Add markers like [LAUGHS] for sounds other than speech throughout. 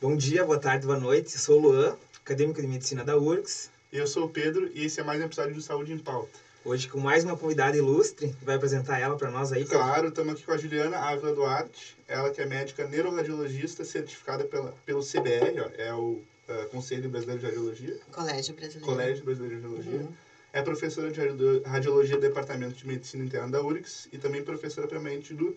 Bom dia, boa tarde, boa noite. Eu sou o Luan, acadêmico de medicina da URGS. Eu sou o Pedro e esse é mais um episódio do Saúde em Pauta. Hoje com mais uma convidada ilustre, vai apresentar ela para nós aí. Claro, estamos aqui com a Juliana Ávila Duarte, ela que é médica neuroradiologista certificada pela, pelo CBR, ó, é o uh, Conselho Brasileiro de Radiologia. Colégio Brasileiro. Colégio Brasileiro de Radiologia. Uhum. É professora de radiologia do Departamento de Medicina Interna da URGS e também professora permanente do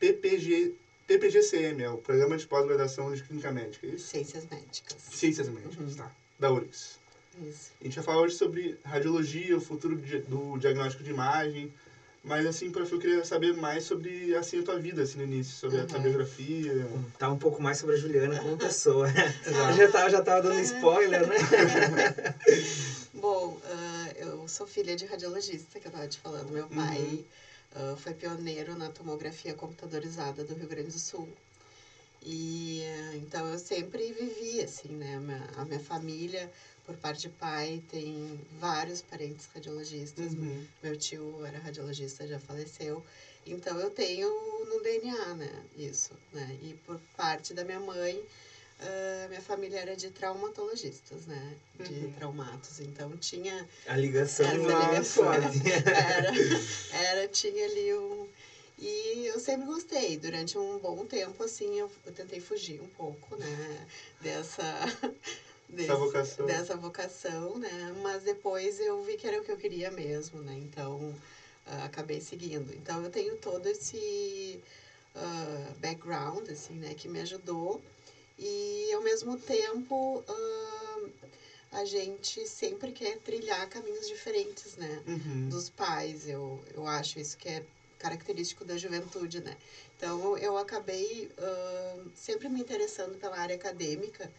PPG, PPGCM, é o Programa de Pós-Graduação de Clínica Médica, é isso? Ciências Médicas. Ciências Médicas, uhum. tá. Da URGS. Isso. A gente vai falar hoje sobre radiologia, o futuro do diagnóstico de imagem. Mas, assim, prof, eu queria saber mais sobre, assim, a tua vida, assim, no início. Sobre uhum. a tua biografia. Tá um pouco mais sobre a Juliana como [LAUGHS] pessoa. já, tava, já tava dando spoiler, né? [LAUGHS] Bom, uh, eu sou filha de radiologista, que eu tava te falando. Meu pai... Uhum Uh, foi pioneiro na tomografia computadorizada do Rio Grande do Sul. E uh, então eu sempre vivi assim, né? A minha, a minha, família, por parte de pai, tem vários parentes radiologistas. Uhum. Meu tio era radiologista, já faleceu. Então eu tenho no DNA, né? Isso, né? E por parte da minha mãe, Uh, minha família era de traumatologistas, né? De uhum. traumatos. Então tinha. A ligação essa ligação, era, era, tinha ali um. E eu sempre gostei. Durante um bom tempo, assim, eu, eu tentei fugir um pouco, né? Dessa. [LAUGHS] Desse, vocação. Dessa vocação, né? Mas depois eu vi que era o que eu queria mesmo, né? Então, uh, acabei seguindo. Então, eu tenho todo esse uh, background, assim, né? Que me ajudou e, ao mesmo tempo, a gente sempre quer trilhar caminhos diferentes, né? Uhum. Dos pais, eu, eu acho isso que é característico da juventude, né? Então, eu acabei sempre me interessando pela área acadêmica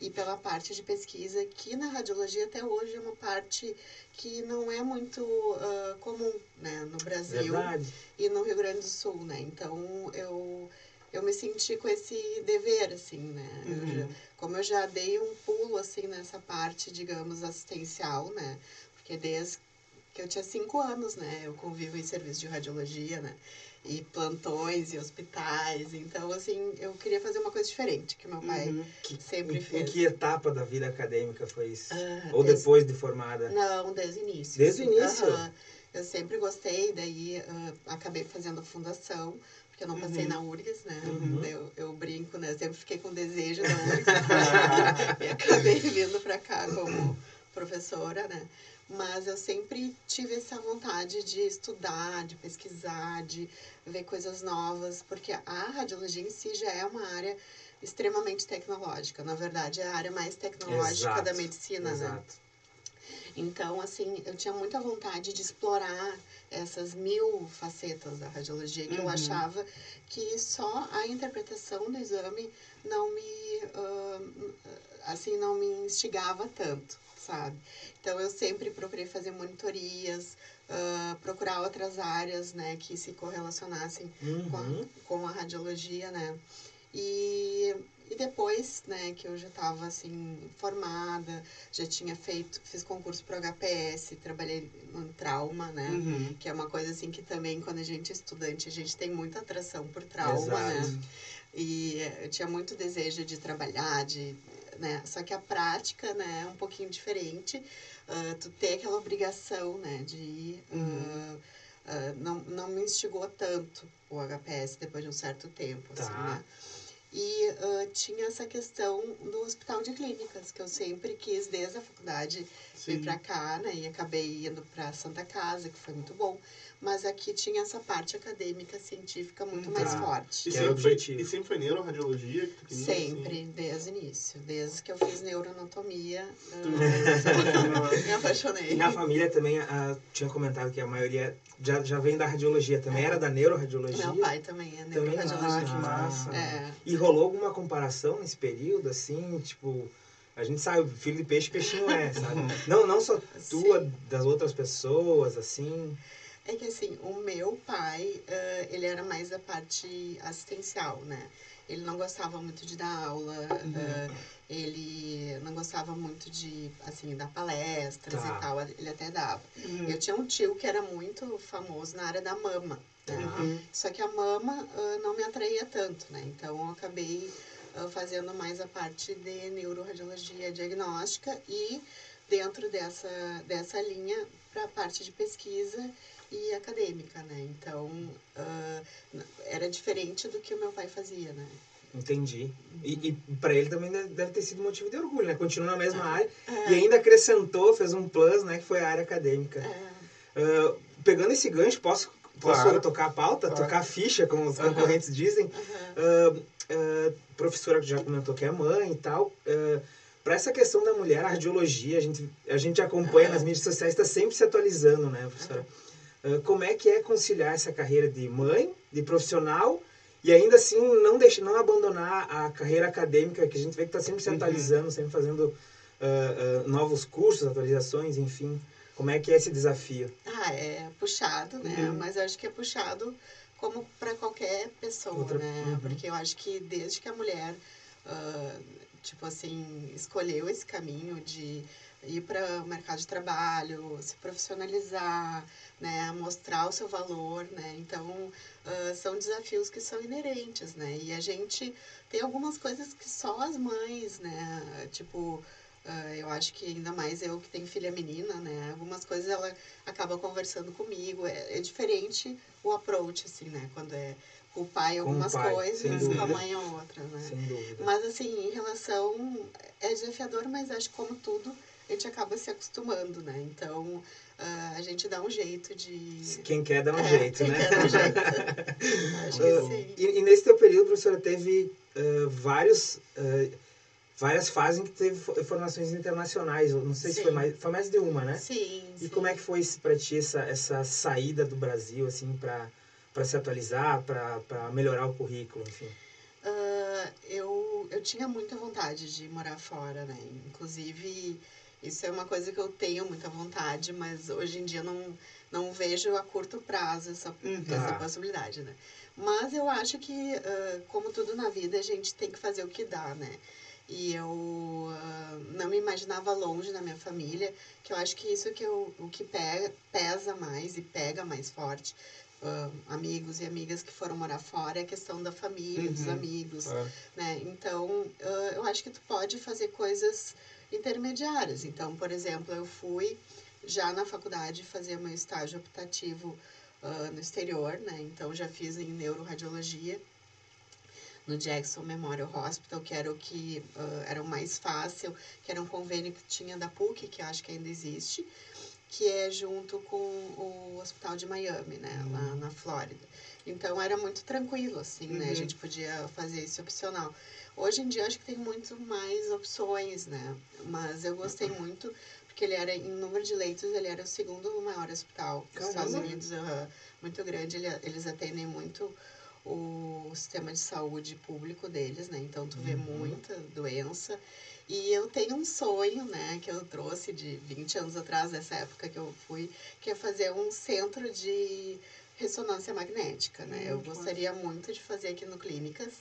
e pela parte de pesquisa, que na radiologia até hoje é uma parte que não é muito uh, comum né, no Brasil Verdade. e no Rio Grande do Sul, né? Então, eu eu me senti com esse dever, assim, né? Uhum. Eu já, como eu já dei um pulo, assim, nessa parte, digamos, assistencial, né? Porque desde que eu tinha cinco anos, né? Eu convivo em serviço de radiologia, né? E plantões e hospitais. Então, assim, eu queria fazer uma coisa diferente, que meu pai uhum. sempre em, fez. Em que etapa da vida acadêmica foi isso? Ah, Ou desde... depois de formada? Não, desde o início. Desde o início? Uhum. Eu sempre gostei, daí uh, acabei fazendo fundação porque eu não passei uhum. na URGS, né? Uhum. Eu, eu brinco, né? Sempre fiquei com desejo da URGS [LAUGHS] e acabei vindo para cá como professora, né? Mas eu sempre tive essa vontade de estudar, de pesquisar, de ver coisas novas, porque a radiologia em si já é uma área extremamente tecnológica. Na verdade, é a área mais tecnológica exato, da medicina, né? exato. né? Então, assim, eu tinha muita vontade de explorar essas mil facetas da radiologia que uhum. eu achava que só a interpretação do exame não me, uh, assim, não me instigava tanto, sabe? Então, eu sempre procurei fazer monitorias, uh, procurar outras áreas, né, que se correlacionassem uhum. com, a, com a radiologia, né? E e depois, né, que eu já estava assim formada, já tinha feito, fiz concurso para o HPS, trabalhei no trauma, né, uhum. que é uma coisa assim que também quando a gente é estudante, a gente tem muita atração por trauma, né? Exato. né? E eu tinha muito desejo de trabalhar, de, né, só que a prática, né, é um pouquinho diferente. Uh, tu ter aquela obrigação, né, de ir, uhum. uh, uh, não, não me instigou tanto o HPS depois de um certo tempo, tá. assim, né? E uh, tinha essa questão do hospital de clínicas, que eu sempre quis desde a faculdade Sim. vir para cá, né? E acabei indo para Santa Casa, que foi muito bom. Mas aqui tinha essa parte acadêmica, científica muito tá. mais forte. E sempre, foi, e sempre foi neuroradiologia? Que tu sempre, assim? desde o início. Desde que eu fiz neuroanatomia, uh, [LAUGHS] me apaixonei. E na família também uh, tinha comentado que a maioria já, já vem da radiologia. Também é. era da neuroradiologia? Meu pai também é neuroradiologia. Também, ah, que massa. É. E rolou alguma comparação nesse período, assim, tipo... A gente sabe, filho de peixe, peixinho é, [LAUGHS] sabe? não, não só tua, Sim. das outras pessoas, assim... É que assim, o meu pai, uh, ele era mais da parte assistencial, né? Ele não gostava muito de dar aula, uhum. uh, ele não gostava muito de, assim, dar palestras tá. e tal, ele até dava. Uhum. Eu tinha um tio que era muito famoso na área da mama, né? Uhum. Só que a mama uh, não me atraía tanto, né? Então, eu acabei uh, fazendo mais a parte de neuroradiologia diagnóstica e dentro dessa, dessa linha para a parte de pesquisa e acadêmica, né? Então, uh, era diferente do que o meu pai fazia, né? Entendi. E, e para ele também deve ter sido motivo de orgulho, né? Continua na mesma área É. e ainda acrescentou, fez um plus, né? Que foi a área acadêmica. É, Uh, pegando esse gancho, posso, posso Claro. tocar a pauta? Claro. Tocar a ficha, como os Aham. concorrentes dizem? aham. Uh, uh, professora que já comentou que é mãe e tal. Uh, para essa questão da mulher, a radiologia, a gente, a gente acompanha Aham. nas mídias sociais, está sempre se atualizando, né, professora? Uh, como é que é conciliar essa carreira de mãe, de profissional, e ainda assim não, deixar, não abandonar a carreira acadêmica, que a gente vê que está sempre se Uhum. atualizando, sempre fazendo uh, uh, novos cursos, atualizações, enfim. Como é que é esse desafio? Ah, é puxado, né? Uhum. Mas eu acho que é puxado como para qualquer pessoa, Outra- né? uhum. Porque eu acho que desde que a mulher, ah, tipo assim, escolheu esse caminho de ir para o mercado de trabalho, se profissionalizar, né? Mostrar o seu valor, né? Então, ah, são desafios que são inerentes, né? E a gente tem algumas coisas que só as mães, né? Tipo, ah, eu acho que ainda mais eu que tenho filha menina, né? Algumas coisas ela acaba conversando comigo. É, é diferente o approach, assim, né? Quando é o pai algumas pai, coisas, com a mãe outras, né? Sem dúvida. Mas assim, em relação. É desafiador, mas acho que como tudo, a gente acaba se acostumando, né? Então ah, a gente dá um jeito de. Quem quer dá um É, jeito, né? quer dá um jeito. [LAUGHS] Acho que Uh, sim. e, e nesse teu período, professora, teve uh, vários, uh, várias fases em que teve fo- formações internacionais. Não sei se Sim. foi mais, foi mais de uma, né? Sim, E sim. como é que foi para ti essa, essa saída do Brasil, assim, para para se atualizar, para melhorar o currículo, enfim? Ah, eu, eu tinha muita vontade de morar fora, né? Inclusive, isso é uma coisa que eu tenho muita vontade, mas hoje em dia não, não vejo a curto prazo essa, Uhum. essa Ah. possibilidade, né? Mas eu acho que, ah, como tudo na vida, a gente tem que fazer o que dá, né? E eu ah, não me imaginava longe da minha família, que eu acho que isso que eu, o que pe- pesa mais e pega mais forte. Ah, amigos e amigas que foram morar fora é a questão da família, dos Uhum. amigos, Claro. né? Então, ah, eu acho que tu pode fazer coisas intermediárias. Então, por exemplo, eu fui já na faculdade fazer meu estágio optativo ah, no exterior, né? Então, já fiz em neuroradiologia no Jackson Memorial Hospital, que era o que ah, era o mais fácil, que era um convênio que tinha da PUC, que acho que ainda existe, que é junto com o Hospital de Miami, né, lá na Flórida. Então era muito tranquilo, assim, né? A Uhum. gente podia fazer isso opcional. Hoje em dia acho que tem muito mais opções, né? Mas eu gostei muito, porque ele era, em número de leitos, ele era o segundo maior hospital dos Estados. Unidos, aham, muito grande. Ele- eles atendem muito o sistema de saúde público deles, né? Então tu vê Uhum. muita doença. E eu tenho um sonho, né, que eu trouxe de 20 anos atrás, dessa época que eu fui, que é fazer um centro de ressonância magnética, né? eu gostaria muito de fazer aqui no Clínicas.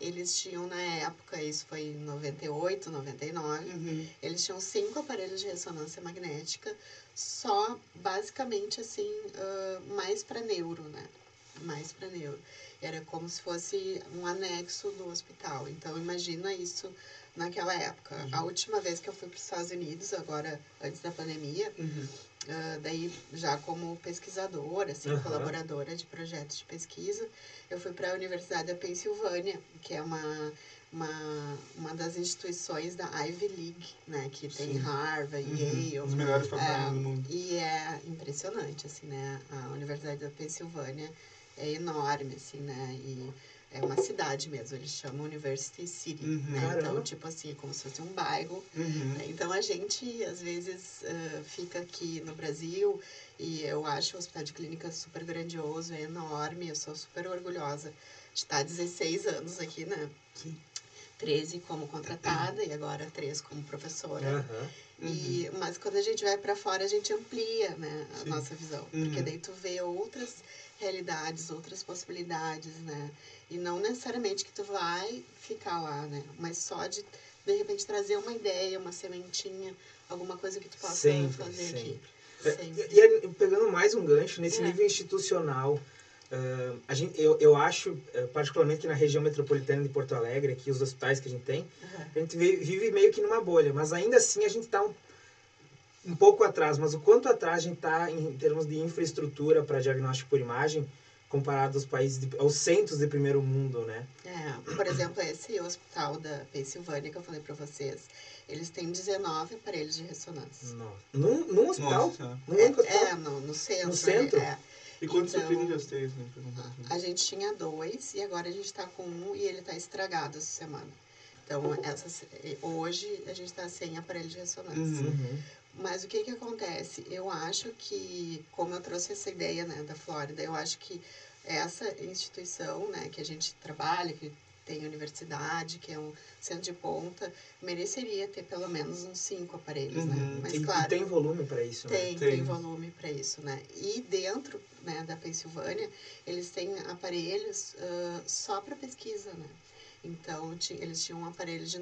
Eles tinham na época, isso foi em 98, 99, Uhum. eles tinham cinco aparelhos de ressonância magnética, só basicamente assim, ah, mais para neuro, né? Mais para neuro. Era como se fosse um anexo do hospital. Então, imagina isso naquela época. A última vez que eu fui para os Estados Unidos, agora antes da pandemia, Uhum. ah, daí já como pesquisadora, assim, Aham. colaboradora de projetos de pesquisa, eu fui para a Universidade da Pensilvânia, que é uma, uma, uma das instituições da Ivy League, né, que tem Sim. Harvard, Uhum. Yale, Os melhores faculdades É, do mundo. e é impressionante, assim, né? A Universidade da Pensilvânia é enorme, assim, né? E é uma cidade mesmo, eles chamam University City, Uhum. né? Então, tipo assim, é como se fosse um bairro. Uhum. né? Então, a gente, às vezes, ah, fica aqui no Brasil e eu acho o Hospital de Clínicas super grandioso, é enorme, eu sou super orgulhosa de estar 16 anos aqui, né? Sim. 13 como contratada e agora 3 como professora. Aham. E, mas quando a gente vai para fora, a gente amplia né, a Sim. nossa visão. Uhum. Porque daí tu vê outras realidades, outras possibilidades, né? E não necessariamente que tu vai ficar lá, né? Mas só de, de repente, trazer uma ideia, uma sementinha, alguma coisa que tu possa Sempre, fazer sempre. aqui. É, Sempre. E, e aí, pegando mais um gancho, nesse É. nível institucional, Uh, a gente, eu, eu acho, uh, particularmente que na região metropolitana de Porto Alegre, aqui os hospitais que a gente tem, uhum. a gente vive, meio que numa bolha, mas ainda assim a gente está um, um pouco atrás. Mas o quanto atrás a gente está em termos de infraestrutura para diagnóstico por imagem, comparado aos países, de, aos centros de primeiro mundo, né? É, por exemplo, esse hospital da Pensilvânia que eu falei para vocês, eles têm 19 aparelhos de ressonância. Nossa. Num, num hospital? Nossa. Num é, hospital? É, no, no centro. No centro? É. E quantos então, clínicas tem? Né? A gente tinha dois e agora a gente está com um e ele está estragado essa semana. Então, essa, hoje a gente está sem aparelho de ressonância. Uhum. Mas o que que acontece? Eu acho que, como eu trouxe essa ideia né, da Flórida, eu acho que essa instituição né, que a gente trabalha, que tem universidade, que é um centro de ponta, mereceria ter pelo menos uns cinco aparelhos, né? uhum. né? Mas, e, claro... E tem volume para isso, tem, né? Tem, tem volume para isso, né? E dentro né, da Pensilvânia, eles têm aparelhos uh, só para pesquisa, né? Então, eles tinham um aparelho de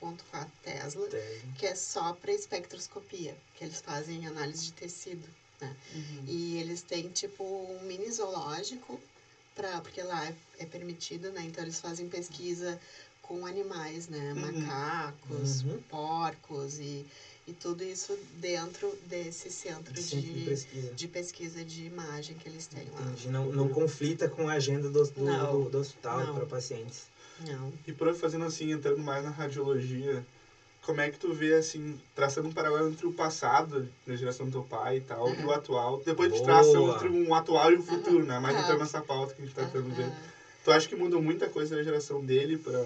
9.4 Tesla, tem. que é só para espectroscopia, que eles fazem análise de tecido, né? Uhum. E eles têm, tipo, um mini zoológico pra, porque lá é, é permitido, né? Então eles fazem pesquisa com animais, né? Uhum. Macacos, uhum. porcos e, e tudo isso dentro desse centro, de, de, pesquisa. de pesquisa de imagem que eles têm lá. Não, não conflita com a agenda do, do, do, do hospital para pacientes. Não. E por fazendo assim, entrando mais na radiologia, como é que tu vê, assim, traçando um paralelo entre o passado, da geração do teu pai e tal, uhum. e o atual. Depois de traça entre um atual e um futuro, uhum. né? Mais uhum. entrando nessa pauta que a gente tá tentando ver. Tu acha que mudou muita coisa da geração dele pra...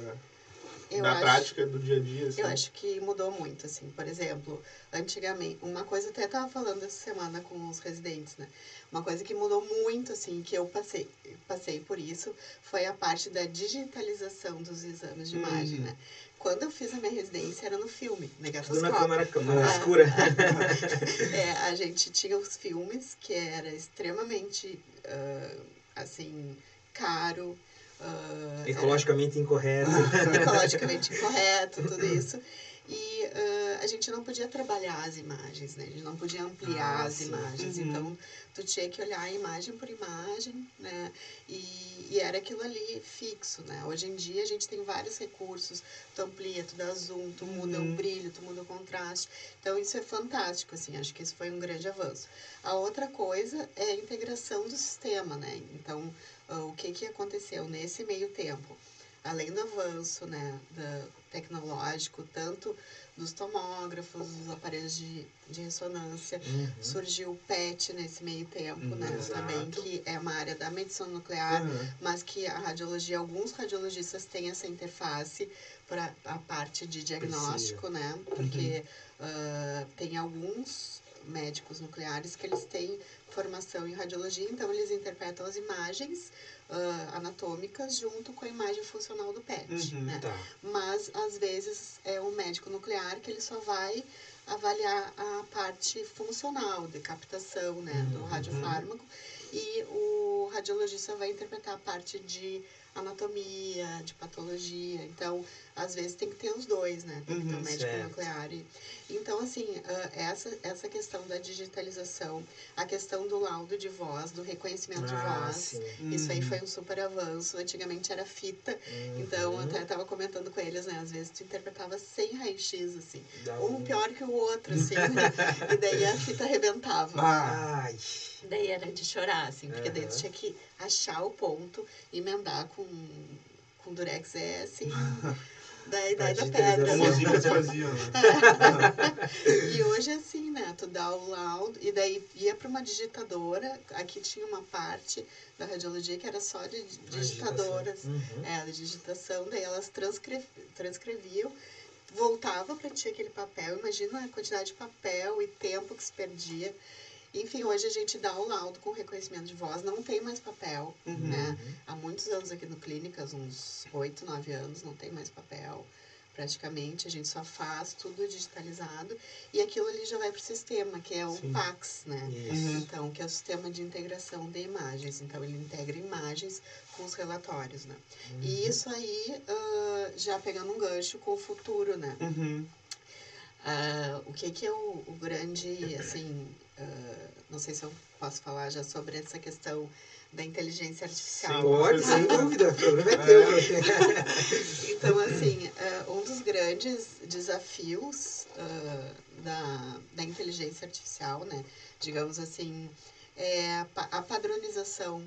Eu na acho, prática do dia a dia, assim? Eu acho que mudou muito, assim. Por exemplo, antigamente... Uma coisa até tava falando essa semana com os residentes, né? Uma coisa que mudou muito, assim, que eu passei, passei por isso, foi a parte da digitalização dos exames de imagem, uhum. né? Quando eu fiz a minha residência era no filme, negatoscópio. Na câmera, câmera ah, escura. [LAUGHS] é, a gente tinha os filmes que era extremamente, uh, assim, caro. Uh, ecologicamente era... incorreto. [LAUGHS] ecologicamente incorreto, tudo isso. E uh, a gente não podia trabalhar as imagens, né? A gente não podia ampliar ah, as sim. imagens. Uhum. Então, tu tinha que olhar imagem por imagem, né? E, e, era aquilo ali fixo, né? Hoje em dia a gente tem vários recursos, tu amplia, tu dá zoom, tu muda uhum. o brilho, tu muda o contraste. Então, isso é fantástico, assim, acho que isso foi um grande avanço. A outra coisa é a integração do sistema, né? Então, uh, o que que aconteceu nesse meio tempo? Além do avanço, né, da, tecnológico, tanto dos tomógrafos, dos aparelhos de, de ressonância. Uhum. Surgiu o PET nesse meio tempo, uhum, né? Exato. Também, que é uma área da medicina nuclear, uhum. mas que a radiologia, alguns radiologistas têm essa interface para a parte de diagnóstico, Precisa. né? Porque uh, tem alguns médicos nucleares que eles têm formação em radiologia, então eles interpretam as imagens uh, anatômicas junto com a imagem funcional do PET, uhum, né? Tá. Mas, às vezes, é um médico nuclear que ele só vai avaliar a parte funcional de captação, né, uhum. do radiofármaco, e o radiologista vai interpretar a parte de anatomia, de patologia. Então, às vezes tem que ter os dois, né? Tem que ter o uhum, médico certo. nuclear. E, então, assim, uh, essa, essa questão da digitalização, a questão do laudo de voz, do reconhecimento ah, de voz, sim. isso aí uhum. foi um super avanço. Antigamente era fita, uhum. então eu até estava comentando com eles, né? Às vezes tu interpretava sem raio-x, assim. Dá um pior que o outro, assim. [LAUGHS] e daí a fita arrebentava. Ai. Daí era de chorar, assim, porque uhum. daí tu tinha que achar o ponto, emendar com, com durex é assim. [LAUGHS] da idade da pedra. Como os incas faziam, né? [LAUGHS] e hoje é assim, né? Tu dá o laudo e daí ia para uma digitadora. Aqui tinha uma parte da radiologia que era só de digitadoras. Uhum. É, de digitação. Daí elas transcre transcreviam, voltava para ti aquele papel. Imagina a quantidade de papel e tempo que se perdia. Enfim, hoje a gente dá o laudo com reconhecimento de voz, não tem mais papel, uhum. né? Há muitos anos aqui no Clínicas, uns oito, nove anos, não tem mais papel praticamente, a gente só faz tudo digitalizado e aquilo ali já vai para o sistema, que é o Sim. PAX, né? Uhum. Então, que é o sistema de integração de imagens. Então, ele integra imagens com os relatórios, né? Uhum. E isso aí, uh, já pegando um gancho com o futuro, né? Uhum. Uh, o que, que é o, o grande, assim, uh, não sei se eu posso falar já sobre essa questão da inteligência artificial. Sim, pode, sem dúvida, o problema é teu. É. [LAUGHS] então, assim, uh, um dos grandes desafios da, da inteligência artificial, né, digamos assim, é a, a padronização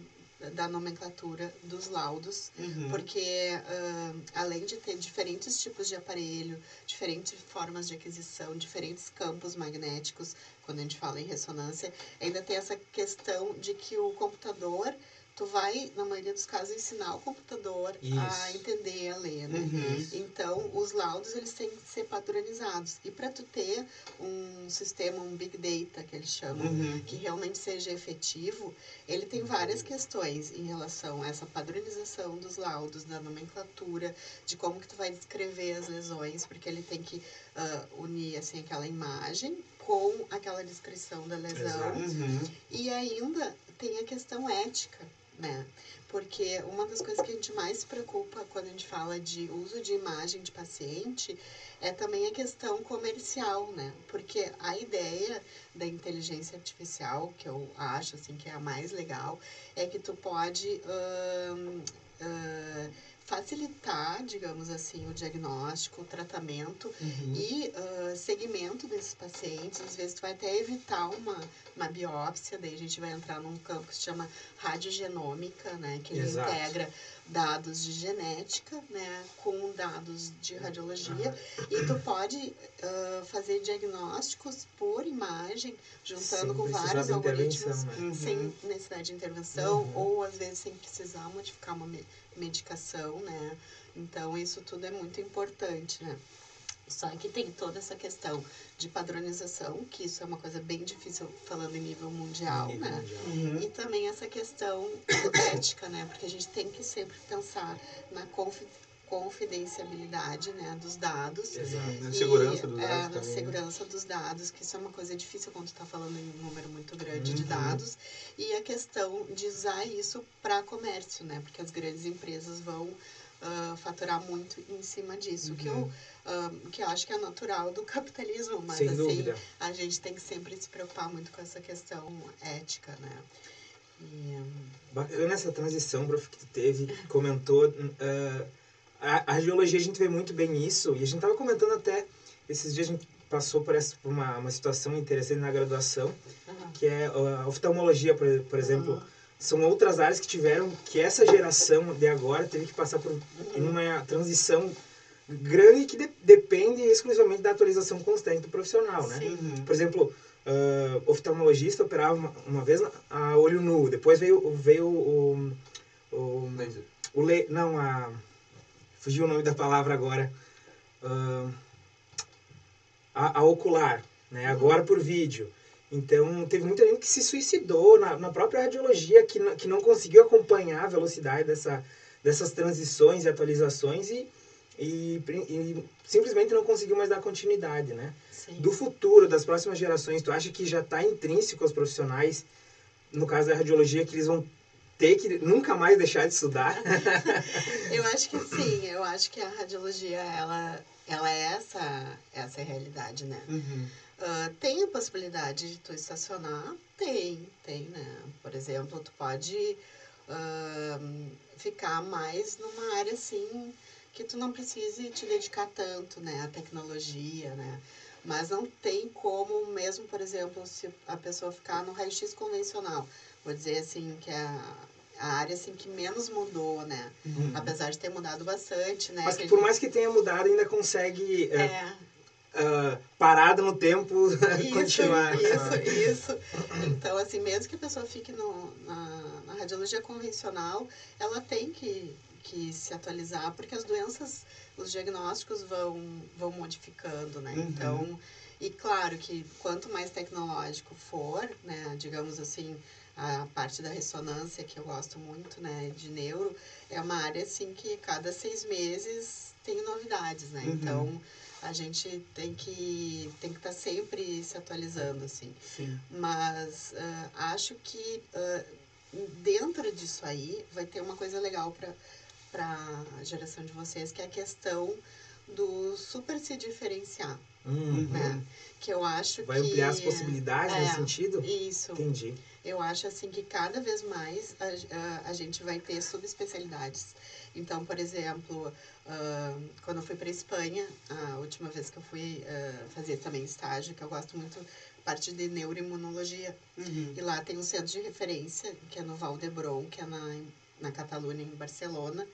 da nomenclatura dos laudos, uhum. porque uh, além de ter diferentes tipos de aparelho, diferentes formas de aquisição, diferentes campos magnéticos, quando a gente fala em ressonância, ainda tem essa questão de que o computador tu vai, na maioria dos casos, ensinar o computador Isso. a entender, a ler, né? Uhum. Então, os laudos, eles têm que ser padronizados. E para tu ter um sistema, um big data, que eles chamam, uhum. que realmente seja efetivo, ele tem várias questões em relação a essa padronização dos laudos, da nomenclatura, de como que tu vai descrever as lesões, porque ele tem que uh, unir, assim, aquela imagem com aquela descrição da lesão. Uhum. E ainda tem a questão ética, né? Porque uma das coisas que a gente mais se preocupa quando a gente fala de uso de imagem de paciente é também a questão comercial, né? Porque a ideia da inteligência artificial, que eu acho assim que é a mais legal, é que tu pode facilitar, digamos assim, o diagnóstico, o tratamento uhum. e uh, segmento desses pacientes. Às vezes, tu vai até evitar uma, uma biópsia, daí a gente vai entrar num campo que se chama radiogenômica, né? Que ele Exato. integra dados de genética, né, com dados de radiologia, uhum. e tu pode uh, fazer diagnósticos por imagem, juntando sem com vários algoritmos, né? uhum. sem necessidade de intervenção, uhum. ou às vezes sem precisar modificar uma medicação, né? Então, isso tudo é muito importante, né? Só que tem toda essa questão de padronização, que isso é uma coisa bem difícil falando em nível mundial, nível né? Mundial. Uhum. E também essa questão [COUGHS] ética, né? Porque a gente tem que sempre pensar na confidencialidade né, dos dados. Exato. Na segurança dos dados. É, na também. Né? segurança dos dados, que isso é uma coisa difícil quando está falando em um número muito grande uhum. de dados. E a questão de usar isso para comércio, né? Porque as grandes empresas vão uh, faturar muito em cima disso, uhum. que, eu, uh, que eu acho que é natural do [LAUGHS] capitalismo, mas Sem assim, dúvida. a gente tem que sempre se preocupar muito com essa questão ética, né? E, Bacana essa transição, prof, que tu teve, comentou. Uh, a, a geologia a gente vê muito bem isso, e a gente estava comentando até, esses dias a gente passou por, essa, por uma, uma situação interessante na graduação, uhum. que é a oftalmologia, por, por exemplo. Uhum são outras áreas que tiveram que essa geração de agora teve que passar por uma transição grande que de, depende exclusivamente da atualização constante do profissional, né? Uhum. Por exemplo, uh, oftalmologista operava uma, uma, vez a olho nu, depois veio veio o o, o le, não a fugiu o nome da palavra agora uh, a, a, ocular, né? Agora por vídeo. Então, teve muita gente que se suicidou na, na própria radiologia, que, não, que não conseguiu acompanhar a velocidade dessa, dessas transições e atualizações e, e, e simplesmente não conseguiu mais dar continuidade, né? Sim. Do futuro, das próximas gerações, tu acha que já está intrínseco aos profissionais, no caso da radiologia, que eles vão ter que nunca mais deixar de estudar? [LAUGHS] eu acho que sim, [LAUGHS] eu acho que a radiologia, ela, ela é essa, essa realidade, né? Uhum. Uh, tem a possibilidade de tu estacionar? Tem, tem, né? Por exemplo, tu pode uh, ficar mais numa área assim que tu não precise te dedicar tanto, né? A tecnologia, né? Mas não tem como, mesmo, por exemplo, se a pessoa ficar no raio-x convencional, vou dizer assim, que é a, a área assim que menos mudou, né? Uhum. Apesar de ter mudado bastante, né? Mas que, por gente... mais que tenha mudado, ainda consegue é, é uh, parado no tempo [LAUGHS] isso, continuar. Isso, isso. Então, assim, mesmo que a pessoa fique no, na, na radiologia convencional, ela tem que, que se atualizar, porque as doenças, os diagnósticos vão, vão modificando, né? Uhum. Então, e claro que quanto mais tecnológico for, né, digamos assim, a parte da ressonância, que eu gosto muito, né, de neuro, é uma área, assim, que cada seis meses tem novidades, né? Uhum. Então, a gente tem que tem que estar tá sempre se atualizando assim Sim. mas uh, acho que uh, dentro disso aí vai ter uma coisa legal para para a geração de vocês que é a questão do super se diferenciar, Uhum. né? Que eu acho Vai que... ampliar as possibilidades é, nesse sentido? Isso. Entendi. Eu acho assim que cada vez mais a, a, a gente vai ter subespecialidades. Então, por exemplo, ah, quando eu fui para Espanha, a última vez que eu fui ah, fazer também estágio, que eu gosto muito parte de neuroimunologia, Uhum. e lá tem um centro de referência, que é no Val d'Hebron, que é na, na Catalunha, em Barcelona,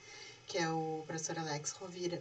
que é o professor Alex Rovira.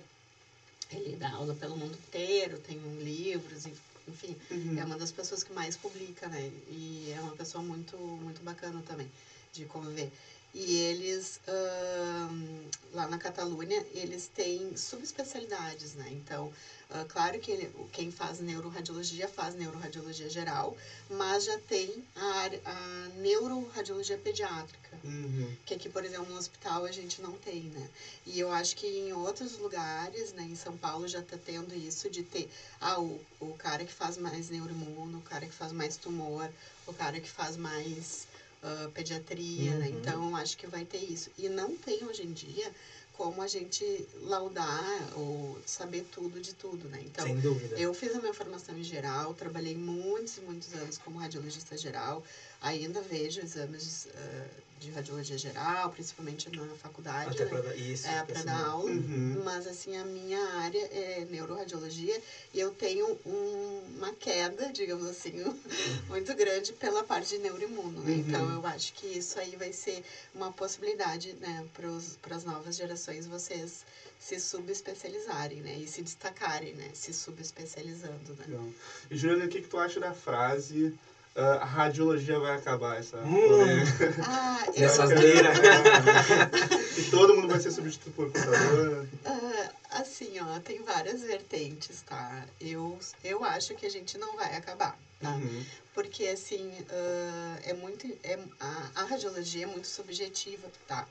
Ele dá aula pelo mundo inteiro, tem livros, enfim, Uhum. é uma das pessoas que mais publica, né? E é uma pessoa muito, muito bacana também de conviver. E eles, ahn, lá na Catalunha, eles têm subespecialidades, né? Então, ah, claro que ele, quem faz neuroradiologia faz neuroradiologia geral, mas já tem a, a neuroradiologia pediátrica Uhum. que aqui, por exemplo, no hospital a gente não tem, né? E eu acho que em outros lugares, né, em São Paulo já está tendo isso de ter, ah, o, o cara que faz mais neuroimuno, o cara que faz mais tumor, o cara que faz mais ah, pediatria, né? Uhum. Então, acho que vai ter isso. E não tem hoje em dia como a gente laudar ou saber tudo de tudo, né? Então, Sem dúvida. eu fiz a minha formação em geral, trabalhei muitos e muitos anos como radiologista geral, ainda vejo exames ah, de radiologia geral, principalmente na faculdade, Até né? pra dar isso. é, para dar aula, Uhum. mas assim, a minha área é neuroradiologia e eu tenho um- uma queda, digamos assim, [LAUGHS] muito grande pela parte de neuroimuno, né? Uhum. Então, eu acho que isso aí vai ser uma possibilidade, né, para as novas gerações vocês se subespecializarem, né? E se destacarem, né? Se subespecializando, né? Legal. E Juliana, o que, que tu acha da frase a radiologia vai acabar essa Hum. Ah, [LAUGHS] eu, Nessa asneira. [LAUGHS] e todo mundo vai ser substituído por computador. Ah, assim, ó, tem várias vertentes, tá? Eu, eu acho que a gente não vai acabar, tá? Uhum. Porque, assim, ah, é muito... É, a, a radiologia é muito subjetiva, tá?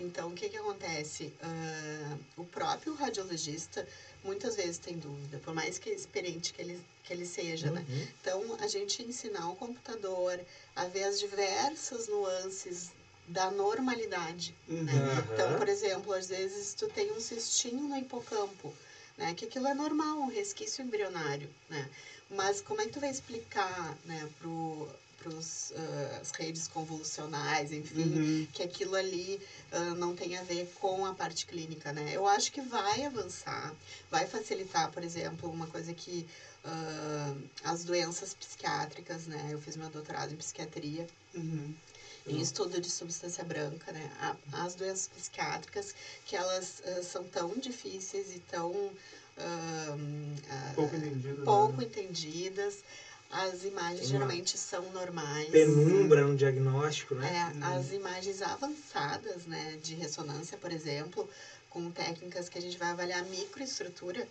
Então, o que que acontece? Ah, o próprio radiologista muitas vezes tem dúvida, por mais que experiente que ele, que ele seja, né? Uhum. Então, a gente ensinar o computador a ver as diversas nuances da normalidade, Uhum. né? Então, por exemplo, às vezes tu tem um cistinho no hipocampo, né? Que aquilo é normal, um resquício embrionário, né? Mas como é que tu vai explicar, né, pro pros, ah, as redes convolucionais, enfim, Uhum. que aquilo ali ah, não tem a ver com a parte clínica, né? Eu acho que vai avançar, vai facilitar, por exemplo, uma coisa que ah, as doenças psiquiátricas, né? Eu fiz meu doutorado em psiquiatria, Uhum. em estudo de substância branca, né? As doenças psiquiátricas, que elas ah, são tão difíceis e tão ah, Pouco entendido. pouco né? entendidas, as imagens uma geralmente são normais. Penumbra no diagnóstico, né? É, Uhum. as imagens avançadas, né, de ressonância, por exemplo, com técnicas que a gente vai avaliar microestrutura,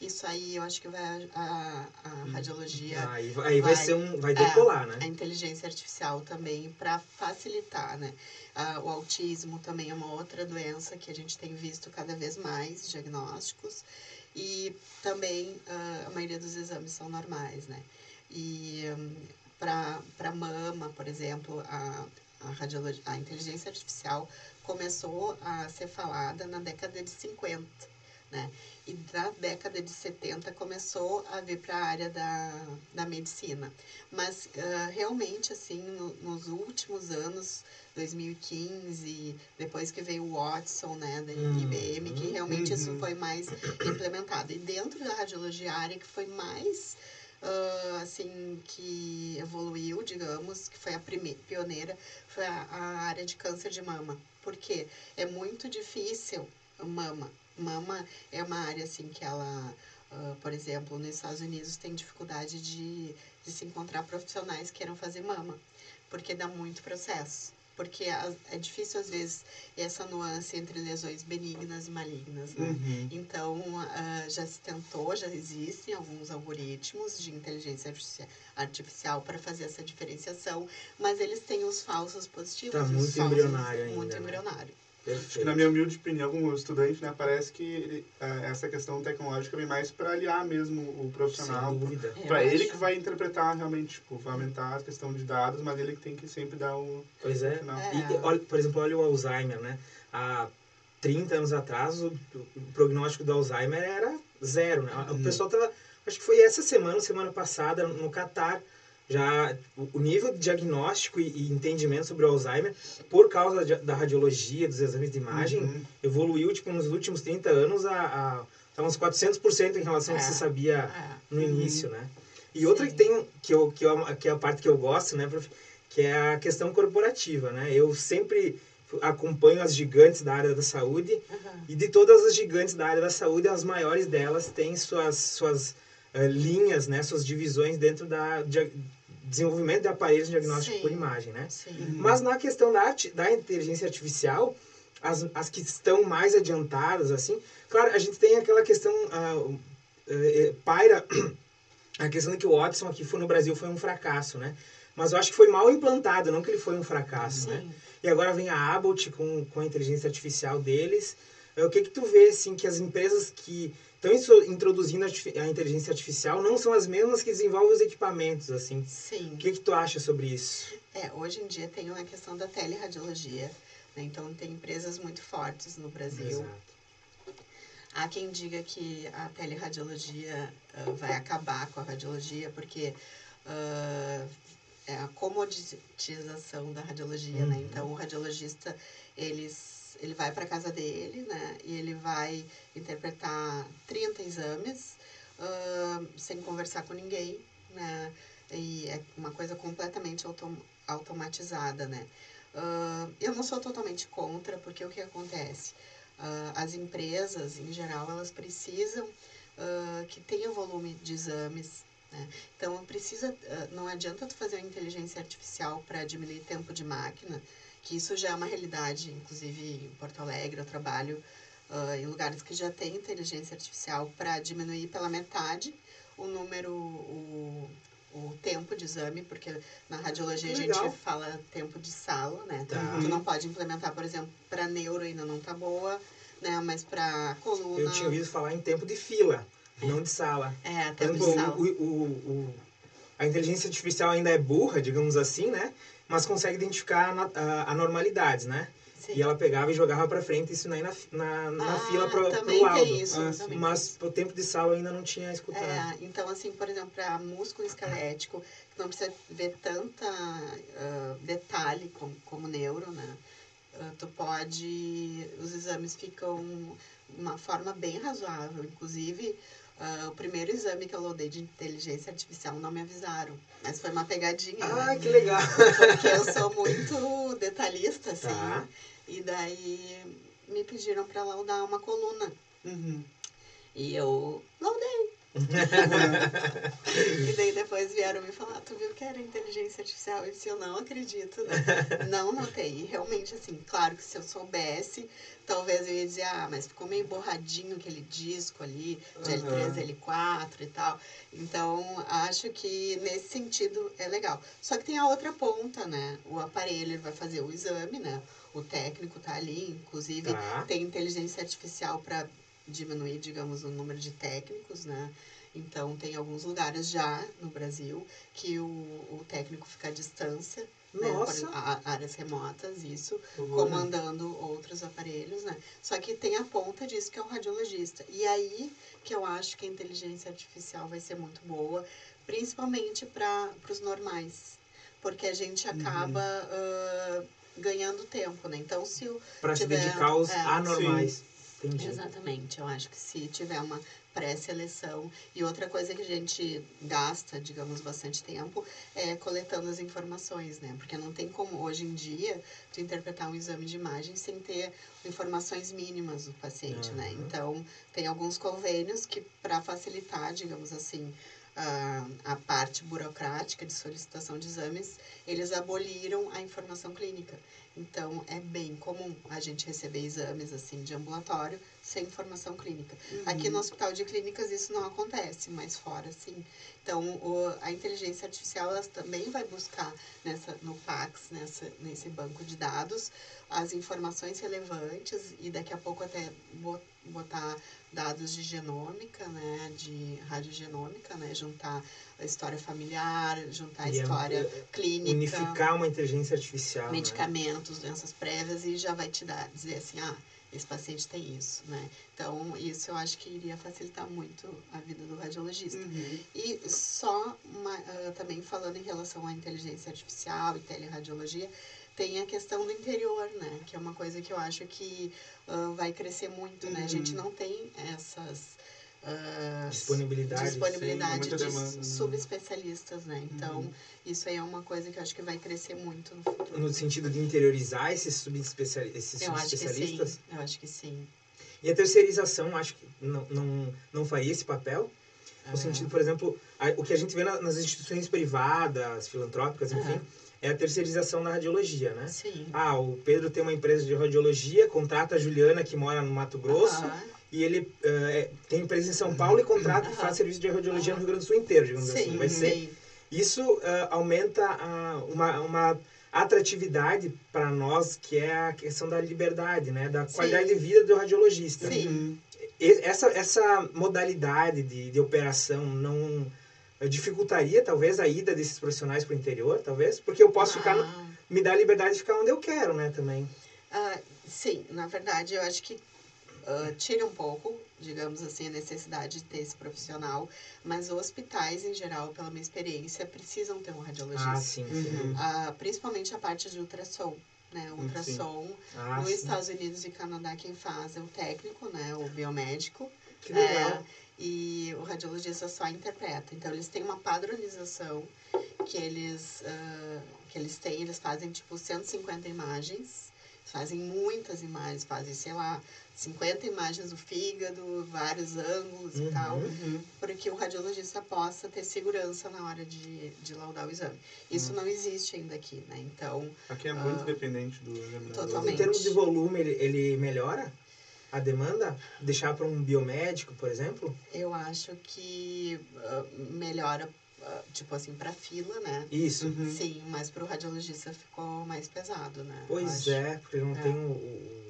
isso aí eu acho que vai a, a radiologia Aí, vai- aí vai, vai- ser um. Vai é, decolar, né? a inteligência artificial também para facilitar, né? Ah, o autismo também é uma outra doença que a gente tem visto cada vez mais diagnósticos e também ah, a maioria dos exames são normais, né? E para mama, por exemplo, a, a, radiologia, a inteligência artificial começou a ser falada na década de 50, né? E da década de 70 começou a vir para a área da, da medicina. Mas ah, realmente, assim, no- nos últimos anos, 2015, depois que veio o Watson, né, da. IBM, que realmente isso Uhum. foi mais implementado. E dentro da radiologia, a área que foi mais, ah, assim, que evoluiu, digamos, que foi a primeira, pioneira, foi a, a área de câncer de mama. Porque é muito difícil mama. Mama é uma área, assim, que ela, ah, por exemplo, nos Estados Unidos tem dificuldade de, de se encontrar profissionais que queiram fazer mama. Porque dá muito processo. Porque é difícil, às vezes, essa nuance entre lesões benignas e malignas, né? Uhum. Então, ah, já se tentou, já existem alguns algoritmos de inteligência artifici- artificial para fazer essa diferenciação, mas eles têm os falsos positivos. Tá os muito falsos- embrionário ainda, Muito né? Acho que, na minha humilde opinião, como estudante, né, parece que ele- ah, essa questão tecnológica vem mais para aliar mesmo o profissional. Eu Para ele acho. que vai interpretar realmente, tipo, vai aumentar a questão de dados, mas ele que tem que sempre dar o Pois é. final. É. E, olha, por exemplo, olha o Alzheimer, né? Há 30 anos atrás, o, o prognóstico do Alzheimer era zero, né? O pessoal tava, acho que foi essa semana, semana passada, no Catar, já o nível de diagnóstico e, entendimento sobre o Alzheimer, por causa de- da radiologia, dos exames de imagem, Uhum. evoluiu, tipo, nos últimos 30 anos a, a uns 400% em relação ao que É. se sabia É. no início, né? E outra Sim. que tem, que, eu, que, eu, que é a parte que eu gosto, né, prof? que é a questão corporativa, né? Eu sempre acompanho as gigantes da área da saúde Aham. e de todas as gigantes da área da saúde, as maiores delas têm suas, suas eh, linhas, né, suas divisões dentro da dia- desenvolvimento de aparelhos de diagnóstico por imagem, né? Sim. Mas na questão da, da inteligência artificial, as, as que estão mais adiantadas, assim, claro, a gente tem aquela questão, eh, eh, paira, [CLEARS THROAT] a questão de que o Watson aqui foi no Brasil foi um fracasso, né? Mas eu acho que foi mal implantado, não que ele foi um fracasso, né? Sim. E agora vem a Abbott com, com a inteligência artificial deles. Eh, O que que tu vê, assim, que as empresas que estão intro- introduzindo a a inteligência artificial não são as mesmas que desenvolvem os equipamentos, assim. Sim. O que que tu acha sobre isso? É, hoje em dia tem uma questão da teleradiologia, né? Então tem empresas muito fortes no Brasil. Exato. Há quem diga que a teleradiologia ah, vai acabar com a radiologia, porque ah, é a comoditização da radiologia, né? Uhum. Então, o radiologista, eles, ele vai para casa dele, né? E ele vai interpretar 30 exames ah, sem conversar com ninguém, né? E é uma coisa completamente autom automatizada, né? Ah, eu não sou totalmente contra, porque o que acontece? Ah, as empresas, em geral, elas precisam que tenha volume de exames. Né? Então, precisa, não adianta tu fazer uma inteligência artificial para diminuir tempo de máquina, que isso já é uma realidade, inclusive em Porto Alegre, eu trabalho ah, em lugares que já tem inteligência artificial para diminuir pela metade o número, o, o tempo de exame, porque na radiologia a gente fala tempo de sala, né? Tá. Tu não pode implementar, por exemplo, para neuro ainda não tá boa, né? Mas para coluna. Eu tinha ouvido falar em tempo de fila, não de sala. É, tempo exemplo, de sala. o, o, o- a inteligência artificial ainda é burra, digamos assim, né? Mas consegue identificar anormalidades, né? Sim. E ela pegava e jogava pra frente isso aí na, na, na Ah, fila pro, também pro laudo. isso. Ah, Mas tem o tempo de sala ainda não tinha escutado. É, então, assim, por exemplo, para músculo esquelético, que não precisa ver tanta ah, detalhe como, como neuro, né? Ah, tu pode... Os exames ficam uma forma bem razoável. Inclusive, ah, o primeiro exame que eu loadei de inteligência artificial não me avisaram. Mas foi uma pegadinha, né? Ai, que legal! Porque eu sou muito detalhista, assim. Tá. E daí me pediram para laudar uma coluna. Uhum. E eu laudei. E daí depois vieram me falar, tu viu que era inteligência artificial? Eu disse, eu não acredito. né? Não notei. E realmente, assim, claro que se eu soubesse, talvez eu ia dizer, ah, mas ficou meio borradinho aquele disco ali, de Aham. L3, L4 e tal. Então, acho que nesse sentido é legal. Só que tem a outra ponta, né? O aparelho vai fazer o exame, né? O técnico tá ali, inclusive Tá. tem inteligência artificial para diminuir, digamos, o número de técnicos, né? Então, tem alguns lugares já no Brasil que o, o técnico fica à distância, né? Por Nossa! exemplo, a- áreas remotas, isso, Uhum. comandando outros aparelhos, né? Só que tem a ponta disso que é o radiologista. E aí que eu acho que a inteligência artificial vai ser muito boa, principalmente para os normais. Porque a gente Uhum. acaba ah, ganhando tempo, né? Então, se o Pra se dedicar aos é, anormais. Entendi. Exatamente, eu acho que se tiver uma pré-seleção e outra coisa que a gente gasta, digamos, bastante tempo é coletando as informações, né? Porque não tem como hoje em dia tu interpretar um exame de imagem sem ter informações mínimas do paciente, né? Uhum. Então, tem alguns convênios que para facilitar, digamos assim, a, a parte burocrática de solicitação de exames, eles aboliram a informação clínica. Então, é bem comum a gente receber exames assim de ambulatório sem informação clínica. Aqui no Hospital de Clínicas isso não acontece, mas fora sim. Então, o, a inteligência artificial ela também vai buscar nessa, no PAX, nessa, nesse banco de dados, as informações relevantes e daqui a pouco até bo- botar dados de genômica, né, de radiogenômica, né, juntar a história familiar, juntar a E é- história é- clínica Unificar uma inteligência artificial. né? medicamentos, doenças prévias e já vai te dar, dizer assim, ah, esse paciente tem isso, né? Então, isso eu acho que iria facilitar muito a vida do radiologista. Uhum. E só uma, uh, também falando em relação à inteligência artificial e teleradiologia, tem a questão do interior, né? Que é uma coisa que eu acho que uh, vai crescer muito, uhum. né? A gente uhum. não tem essas uh, disponibilidade, disponibilidade sim, de demanda, né? subespecialistas, né? Então, uhum. isso aí é uma coisa que eu acho que vai crescer muito no futuro. No sentido de interiorizar esses subespecialistas? Esses eu subespecialistas? Acho que sim, eu acho que sim. E a terceirização, acho que não, não, não faria esse papel? No sentido, por exemplo, a, o que a gente vê na, nas instituições privadas, filantrópicas, enfim, uhum. é a terceirização da radiologia, né? Sim. Ah, o Pedro tem uma empresa de radiologia, contrata a Juliana, que mora no Mato Grosso, uhum. E ele uh, tem empresa em São Paulo e contrata e faz serviço de radiologia no Rio Grande do Sul inteiro, digamos sim, assim. Vai ser, isso uh, aumenta uh, uma, uma atratividade para nós, que é a questão da liberdade, né? Da qualidade Sim. de vida do radiologista. Sim. Essa, essa modalidade de, de operação não dificultaria, talvez, a ida desses profissionais para o interior, talvez? Porque eu posso ah. ficar... No, me dá a liberdade de ficar onde eu quero, né, também. Ah, sim, na verdade, eu acho que uh, tira um pouco, digamos assim, a necessidade de ter esse profissional, mas hospitais, em geral, pela minha experiência, precisam ter um radiologista. Ah, sim. Uhum. Uh, principalmente a parte de ultrassom. Né, ultrassom. Ah, Nos sim. Estados Unidos e Canadá, quem faz é o técnico, né, o biomédico. Que legal. É, e o radiologista só interpreta. Então, eles têm uma padronização que eles, uh, que eles têm, eles fazem tipo 150 imagens, fazem muitas imagens, fazem, sei lá, 50 imagens do fígado, vários ângulos uhum, e tal, uhum. para que o radiologista possa ter segurança na hora de, de laudar o exame. Isso uhum. não existe ainda aqui, né? Então... Aqui é muito uh, dependente do examinador. Totalmente. Em termos de volume, ele, ele melhora? a demanda? Deixar para um biomédico, por exemplo? Eu acho que uh, melhora, uh, tipo assim, para fila, né? Isso. Uhum. Sim, mas para o radiologista ficou mais pesado, né? Pois é, porque não é. tem o, o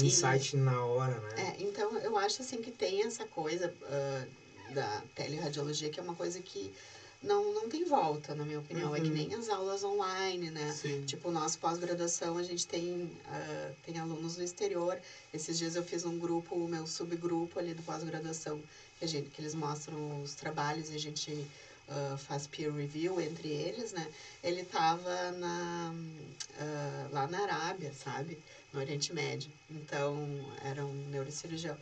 o insight e, na hora, né? É, então eu acho assim que tem essa coisa uh, da teleradiologia que é uma coisa que não, não tem volta, na minha opinião. Uhum. É que uhum. nem as aulas online, né? Sim. Tipo, nosso pós-graduação, a gente tem, uh, tem alunos no exterior. Esses dias eu fiz um grupo, o meu subgrupo ali do pós-graduação, que, a gente, que eles mostram os trabalhos e a gente uh, faz peer review entre eles, né? Ele tava na, uh, lá na Arábia, sabe? No Oriente Médio. Então, era um neurocirurgião.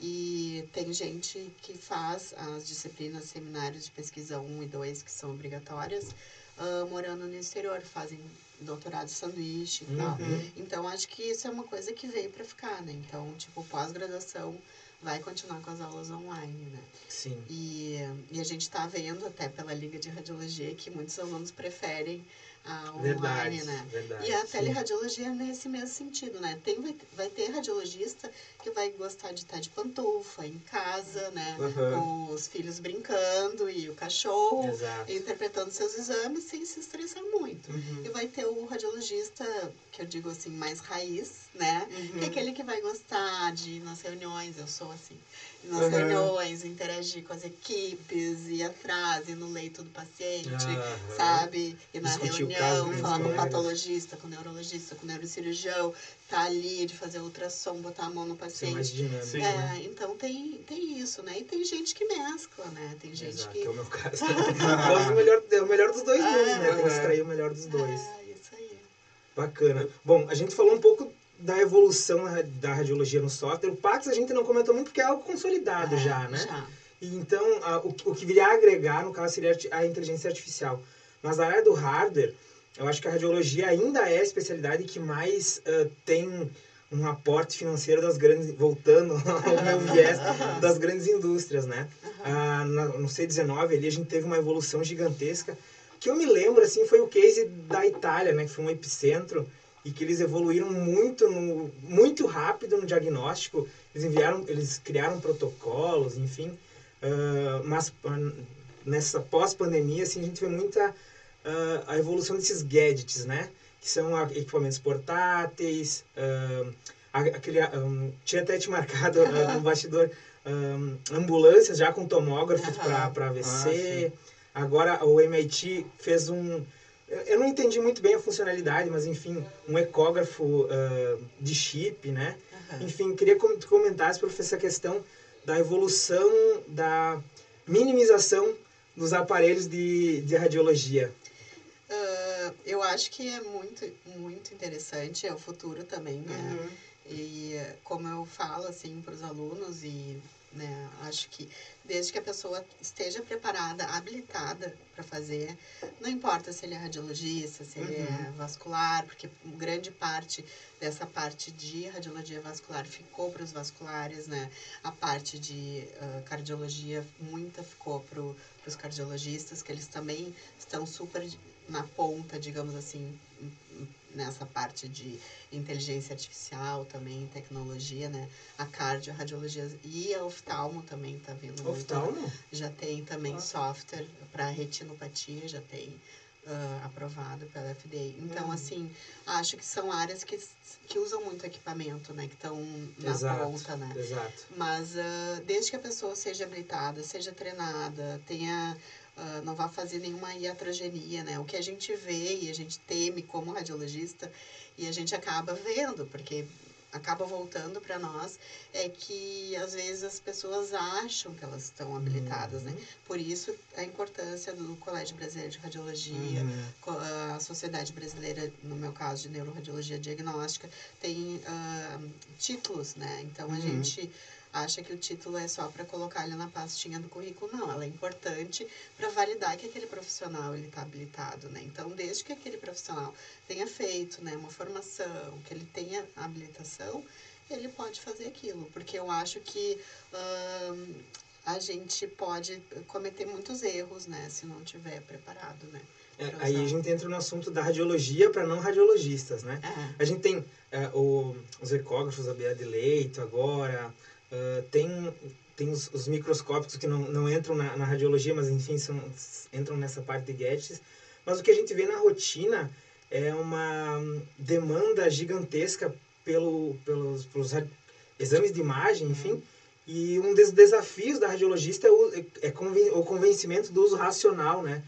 E tem gente que faz as disciplinas seminários de pesquisa 1 e 2, que são obrigatórias, uh, morando no exterior, fazem doutorado de sanduíche e uhum. tal. Então, acho que isso é uma coisa que veio para ficar, né? Então, tipo, pós-graduação vai continuar com as aulas online, né? Sim. E, e a gente está vendo até pela Liga de Radiologia que muitos alunos preferem a online, verdade, né? Verdade, e a teleradiologia é nesse mesmo sentido, né? Tem, vai, vai ter radiologista que vai gostar de estar de pantufa, em casa, né? Uhum. Com os filhos brincando e o cachorro, Exato. interpretando seus exames sem se estressar muito. Uhum. E vai ter o radiologista, que eu digo assim, mais raiz, né? Uhum. Que é aquele que vai gostar de ir nas reuniões, eu sou assim nas uhum. reuniões, interagir com as equipes, ir atrás, ir no leito do paciente, uhum. sabe? Ir na Discutir reunião, falar com o patologista, com o neurologista, com o neurocirurgião, tá ali de fazer ultrassom, botar a mão no paciente. mais dinâmico, é, né? então tem, tem isso, né? E tem gente que mescla, né? Tem gente Exato, que... é o meu [LAUGHS] caso. Gosto o melhor, o melhor dos dois ah, mundos, né? Tem que extrair o melhor dos dois. Ah, isso aí. Bacana. Bom, a gente falou um pouco da evolução da radiologia no software. O Pax a gente não comentou muito porque é algo consolidado é, já, né? Já. então, a, o, o que viria a agregar, no caso, seria a inteligência artificial. Mas na área do hardware, eu acho que a radiologia ainda é a especialidade que mais uh, tem um aporte financeiro das grandes, voltando [LAUGHS] ao meu viés, das grandes indústrias, né? Ah, no C19 ali a gente teve uma evolução gigantesca. O que eu me lembro, assim, foi o case da Itália, né? Que foi um epicentro e que eles evoluíram muito, no, muito rápido no diagnóstico. Eles enviaram, eles criaram protocolos, enfim. Uh, mas uh, nessa pós-pandemia, assim, a gente vê muita uh, a evolução desses gadgets, né? Que são equipamentos portáteis, aquele, um, tinha até te marcado no [LAUGHS] bastidor um, ambulâncias já com tomógrafo para AVC. Ah, Agora o MIT fez um eu não entendi muito bem a funcionalidade, mas enfim, um ecógrafo uh, de chip, né? Uhum. Enfim, queria que tu comentasse, professor, essa questão da evolução, da minimização dos aparelhos de, de radiologia. Uh, eu acho que é muito, muito interessante, é o futuro também, né? Uhum. E como eu falo, assim, para os alunos e né? Acho que desde que a pessoa esteja preparada, habilitada para fazer, não importa se ele é radiologista, se ele é uhum. é vascular, porque grande parte dessa parte de radiologia vascular ficou para os vasculares, né? A parte de uh, cardiologia, muita ficou para os cardiologistas, que eles também estão super na ponta, digamos assim, nessa parte de inteligência artificial também, tecnologia, né? A cardio, a radiologia e a oftalmo também está vindo. Oftalmo? Muito. Já tem também ah. software para retinopatia, já tem uh, aprovado pela FDA. Então, hum. assim, acho que são áreas que, que usam muito equipamento, né? Que estão na ponta, né? Exato. Mas uh, desde que a pessoa seja habilitada, seja treinada, tenha uh, não vá fazer nenhuma iatrogenia, né? O que a gente vê e a gente teme como radiologista e a gente acaba vendo, porque acaba voltando para nós é que às vezes as pessoas acham que elas estão habilitadas, né? uhum. né? Por isso a importância do Colégio Brasileiro de Radiologia, uhum. a Sociedade Brasileira, no meu caso de Neuroradiologia Diagnóstica, tem uh, títulos, né? Então a uhum. gente acha que o título é só para colocar ele na pastinha do currículo. Não, ela é importante para validar que aquele profissional ele está habilitado, né? Então, desde que aquele profissional tenha feito né, uma formação, que ele tenha habilitação, ele pode fazer aquilo. Porque eu acho que hum, a gente pode cometer muitos erros, né? Se não tiver preparado, né? É, aí a gente entra no assunto da radiologia para não radiologistas, né? Uhum. A gente tem é, o, os ecógrafos, a BA de leito agora, Uh, tem tem os, os, microscópicos que não, não entram na, na, radiologia, mas enfim, são, entram nessa parte de gadgets. Mas o que a gente vê na rotina é uma demanda gigantesca pelo, pelos, pelos exames de imagem, enfim. E um dos desafios da radiologista é o, é conven, o convencimento do uso racional, né?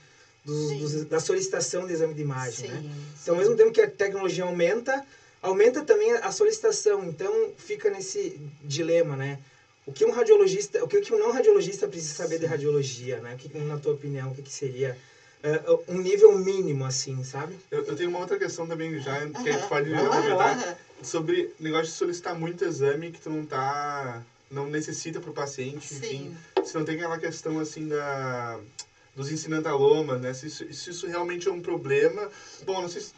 Dos, dos, da solicitação de exame de imagem, né? sim, né? Então, ao mesmo tempo que a tecnologia aumenta, aumenta também a solicitação. Então fica nesse dilema, né? O que um radiologista, o que um não radiologista precisa saber de radiologia, né? O que, na tua opinião, o que, que seria uh, um nível mínimo, assim, sabe? Eu, eu, tenho uma outra questão também já que a gente pode aproveitar sobre negócio de solicitar muito exame que tu não tá, não necessita para o paciente, Sim. enfim. Se não tem aquela questão assim da dos ensinantalomas, né? Se isso, se isso realmente é um problema. Bom, não sei se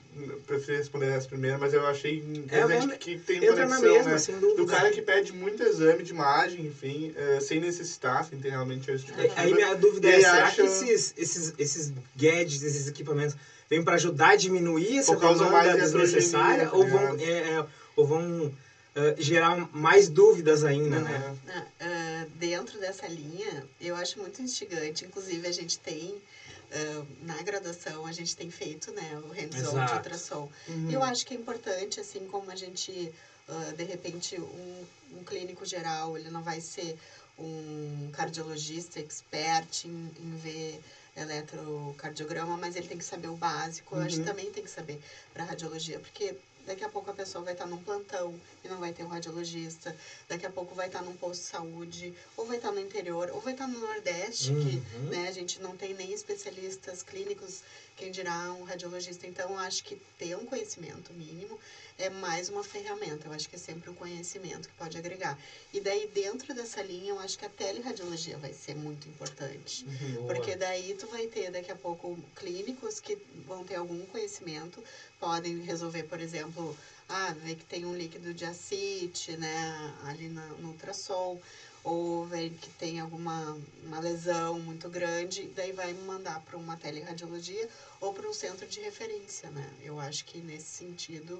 prefiro responder essa primeira, mas eu achei interessante é, que, que tem conexão, mesma, né? Do cara que pede muito exame de imagem, enfim, uh, sem necessitar, sem ter realmente a justificativa. Aí minha dúvida é, será acha... que esses, esses, esses gadgets, esses equipamentos, vêm para ajudar a diminuir essa demanda desnecessária? Ou vão... Tá é, é, ou vão uh, gerar mais dúvidas ainda, uhum. né? Uh, dentro dessa linha, eu acho muito instigante. Inclusive, a gente tem, uh, na graduação, a gente tem feito né, o hands-on de ultrassom. Uhum. Eu acho que é importante, assim como a gente, de repente, um, um clínico geral, ele não vai ser um cardiologista expert em, em ver eletrocardiograma, mas ele tem que saber o básico. Uhum. Eu acho que uhum. também tem que saber para radiologia, porque Daqui a pouco a pessoa vai estar num plantão e não vai ter um radiologista. Daqui a pouco vai estar num posto de saúde, ou vai estar no interior, ou vai estar no Nordeste, uhum. que né, a gente não tem nem especialistas clínicos, quem dirá um radiologista. Então, acho que ter um conhecimento mínimo é mais uma ferramenta. Eu acho que é sempre um conhecimento que pode agregar. E daí, dentro dessa linha, eu acho que a teleradiologia vai ser muito importante. Uhum, porque daí tu vai ter, daqui a pouco, clínicos que vão ter algum conhecimento podem resolver, por exemplo, ah, ver que tem um líquido de acite, né, ali na, no ultrassom, ou ver que tem alguma uma lesão muito grande, daí vai mandar para uma teleradiologia ou para um centro de referência, né? Eu acho que nesse sentido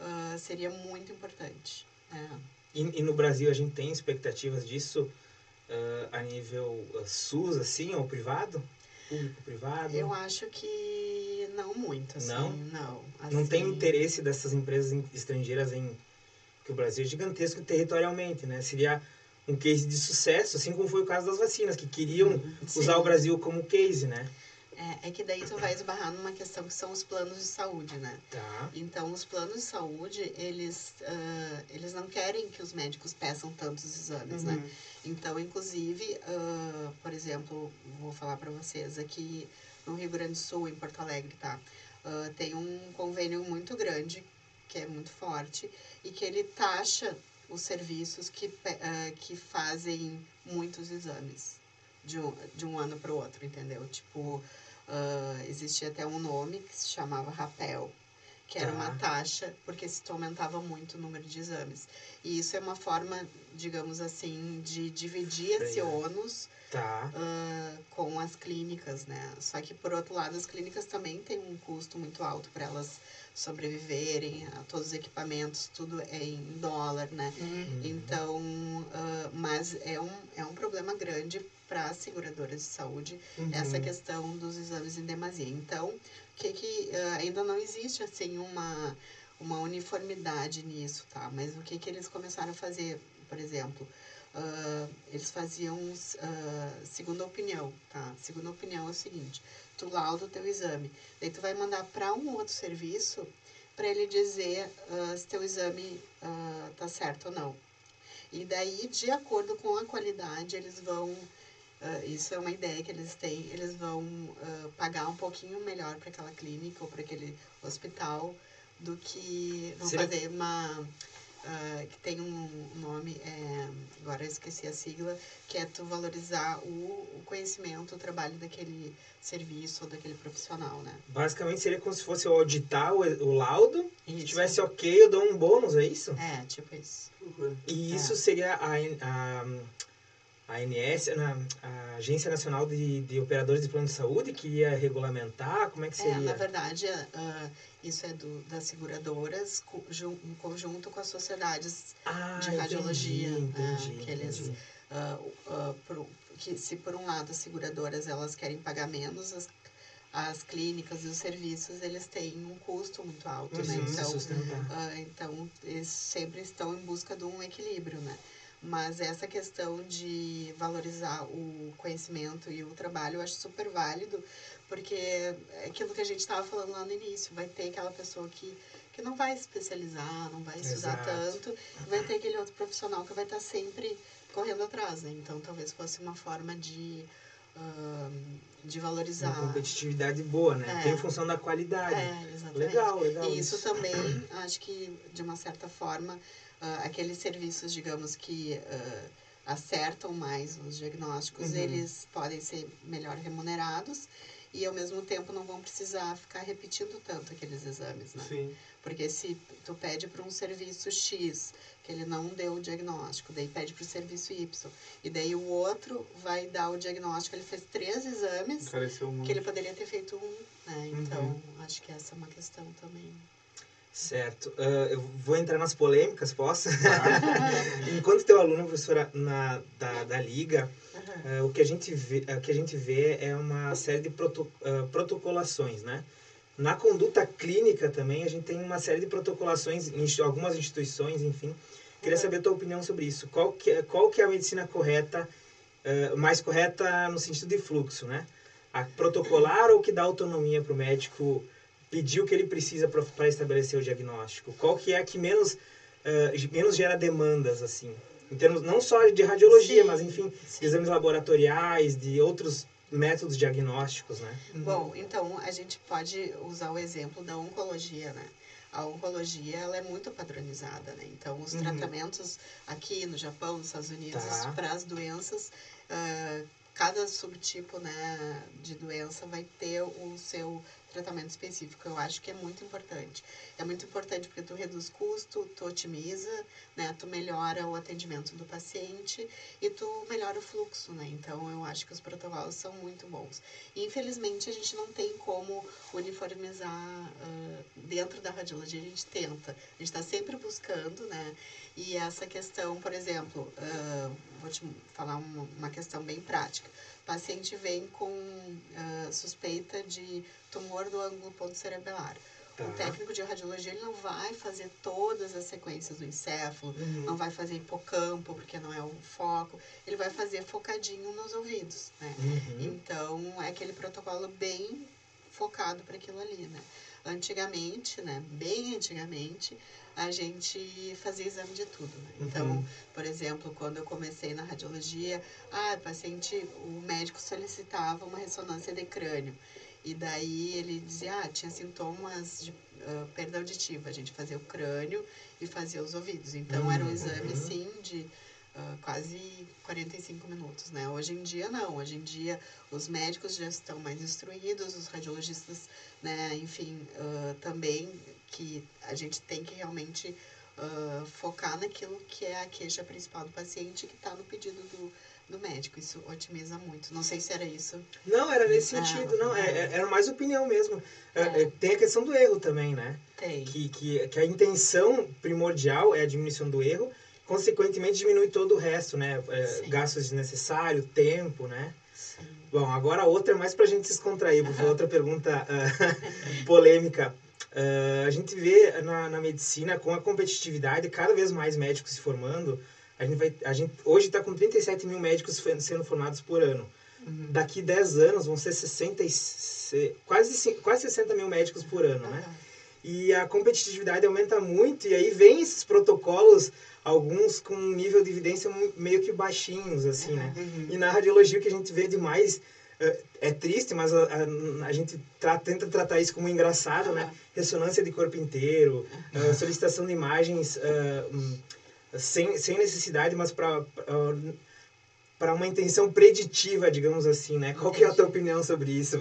uh, seria muito importante. Né? E, e, no Brasil a gente tem expectativas disso uh, a nível uh, SUS, assim, ou privado? Público-privado? Eu acho que não muito, assim, não? Não. Assim... Não tem assim interesse dessas empresas estrangeiras em... que o Brasil é gigantesco territorialmente, né? Seria um case de sucesso, assim como foi o caso das vacinas, que queriam uhum. usar o Brasil como case, né? É, é que daí tu vai esbarrar numa questão que são os planos de saúde, né? Tá. Então, os planos de saúde, eles, uh, eles não querem que os médicos peçam tantos exames, né? Uhum. né? Então, inclusive, uh, por exemplo, vou falar para vocês aqui no Rio Grande do Sul, em Porto Alegre, tá? Uh, tem um convênio muito grande, que é muito forte, e que ele taxa os serviços que, que fazem muitos exames de um, de um ano para o outro, entendeu? Tipo, Uh, existia até um nome que se chamava rapel, que era uma tá. taxa, porque se aumentava muito o número de exames. E isso é uma forma, digamos assim, de dividir esse ônus tá. uh, com as clínicas, né? Só que, por outro lado, as clínicas também têm um custo muito alto para elas sobreviverem, a todos os equipamentos, tudo é em dólar, né? Uhum. Então, uh, mas é um, é um problema grande para as seguradoras de saúde uhum. essa questão dos exames em demasia. Então, que que uh, ainda não existe assim uma uma uniformidade nisso, tá? Mas o que que eles começaram a fazer, por exemplo, uh, eles faziam uh, segunda opinião, tá? Segunda opinião é o seguinte: tu lauda o teu exame, daí tu vai mandar para um outro serviço para ele dizer se teu exame tá certo ou não. E daí, de acordo com a qualidade, eles vão Uh, isso é uma ideia que eles têm. Eles vão uh, pagar um pouquinho melhor para aquela clínica ou para aquele hospital do que vão Será... fazer uma. Uh, que tem um nome, é, agora eu esqueci a sigla, que é tu valorizar o, o conhecimento, o trabalho daquele serviço ou daquele profissional, né? Basicamente seria como se fosse auditar o, o laudo, isso. se tivesse ok, eu dou um bônus, é isso? É, tipo isso. Uhum. E é. isso seria a, a a ANS, a Agência Nacional de, de Operadores de Plano de Saúde, que ia regulamentar? Como é que seria? É, na verdade, uh, isso é do, das seguradoras, em conjunto com as sociedades ah, de radiologia. Entendi, né, entendi, que eles, uh, uh, por, que se por um lado as seguradoras elas querem pagar menos, as, as clínicas e os serviços eles têm um custo muito alto, né? uhum, né? Então, então eles sempre estão em busca de um equilíbrio, né? Mas essa questão de valorizar o conhecimento e o trabalho eu acho super válido, porque é aquilo que a gente estava falando lá no início, vai ter aquela pessoa que, que não vai especializar, não vai estudar Exato. tanto, vai ter aquele outro profissional que vai estar sempre correndo atrás, né? Então talvez fosse uma forma de, uh, de valorizar. Uma competitividade boa, né? É. Tem função da qualidade. É, exatamente. Legal, legal. E isso, isso também, acho que de uma certa forma uh, aqueles serviços, digamos, que uh, acertam mais os diagnósticos, uhum. eles podem ser melhor remunerados e ao mesmo tempo não vão precisar ficar repetindo tanto aqueles exames, né? Sim. Porque se tu pede para um serviço X que ele não deu o diagnóstico, daí pede para o serviço Y, e daí o outro vai dar o diagnóstico, ele fez três exames que ele poderia ter feito um, né? Então, uhum. acho que essa é uma questão também. Certo. Uh, eu vou entrar nas polêmicas, posso? [LAUGHS] Enquanto teu aluno, professora, na, da, da Liga, uh, o, que a gente vê, uh, que a gente vê é uma série de proto, protocolações, né? Na conduta clínica também, a gente tem uma série de protocolações em algumas instituições, enfim. Queria saber a tua opinião sobre isso. Qual que, é, qual que é a medicina correta, mais correta no sentido de fluxo, né? A protocolar ou que dá autonomia para o médico pedir o que ele precisa para estabelecer o diagnóstico? Qual que é a que menos, uh, menos gera demandas, assim? Em termos não só de radiologia, sim, mas enfim, sim. exames laboratoriais, de outros métodos diagnósticos, né? Bom, então a gente pode usar o exemplo da oncologia, né? A oncologia ela é muito padronizada, né? Então os uhum. tratamentos aqui no Japão, nos Estados Unidos, tá. para as doenças, uh, cada subtipo né, de doença vai ter o seu tratamento específico. Eu acho que é muito importante. É muito importante porque tu reduz custo, tu otimiza, né? Tu melhora o atendimento do paciente e tu melhora o fluxo, né? Então, eu acho que os protocolos são muito bons. Infelizmente, a gente não tem como uniformizar uh, dentro da radiologia. A gente tenta. A gente está sempre buscando, né? E essa questão, por exemplo, uh, vou te falar uma questão bem prática. O paciente vem com uh, suspeita de tumor do ângulo ponto cerebelar. Tá. O técnico de radiologia ele não vai fazer todas as sequências do encéfalo, Uhum. não vai fazer hipocampo, porque não é o foco. Ele vai fazer focadinho nos ouvidos, né? Uhum. Então, é aquele protocolo bem focado para aquilo ali, né? Antigamente, né? Bem antigamente, a gente fazia exame de tudo, né? Então, Uhum. por exemplo, quando eu comecei na radiologia, ah, o paciente, o médico solicitava uma ressonância de crânio. E daí ele dizia, ah, tinha sintomas de ah, perda auditiva. A gente fazia o crânio e fazia os ouvidos. Então, era um exame, Uhum. assim, de ah, quase 45 minutos, né? Hoje em dia, não. Hoje em dia, os médicos já estão mais instruídos, os radiologistas, né? Enfim, ah, também que a gente tem que realmente ah, focar naquilo que é a queixa principal do paciente que está no pedido do, do médico. Isso otimiza muito. Não sei se era isso. Não, era nesse Ah, sentido, não. É, é- era mais opinião mesmo. É, É. é, tem a questão do erro também, né? Tem. Que, que, que a intenção primordial é a diminuição do erro, consequentemente diminui todo o resto, né? É, gastos desnecessários, tempo, né? Sim. Bom, agora a outra é mais pra gente se descontrair, porque outra pergunta ah, [LAUGHS] polêmica. Ah, a gente vê na, na medicina, com a competitividade, cada vez mais médicos se formando. A gente vai, a gente, hoje está com 37 mil médicos sendo formados por ano. Uhum. Daqui 10 anos vão ser 60 e se- quase, quase 60 mil médicos por ano, né? Aham. E a competitividade aumenta muito, e aí vem esses protocolos, alguns com um nível de evidência meio que baixinhos, assim, né? Uhum. E na radiologia o que a gente vê demais é, é triste, mas a, a, a gente tra- tenta tratar isso como engraçado, né? Ressonância de corpo inteiro, eh, solicitação de imagens hum, sem, sem necessidade, mas para para uma intenção preditiva, digamos assim, né? Qual que é a tua opinião sobre isso?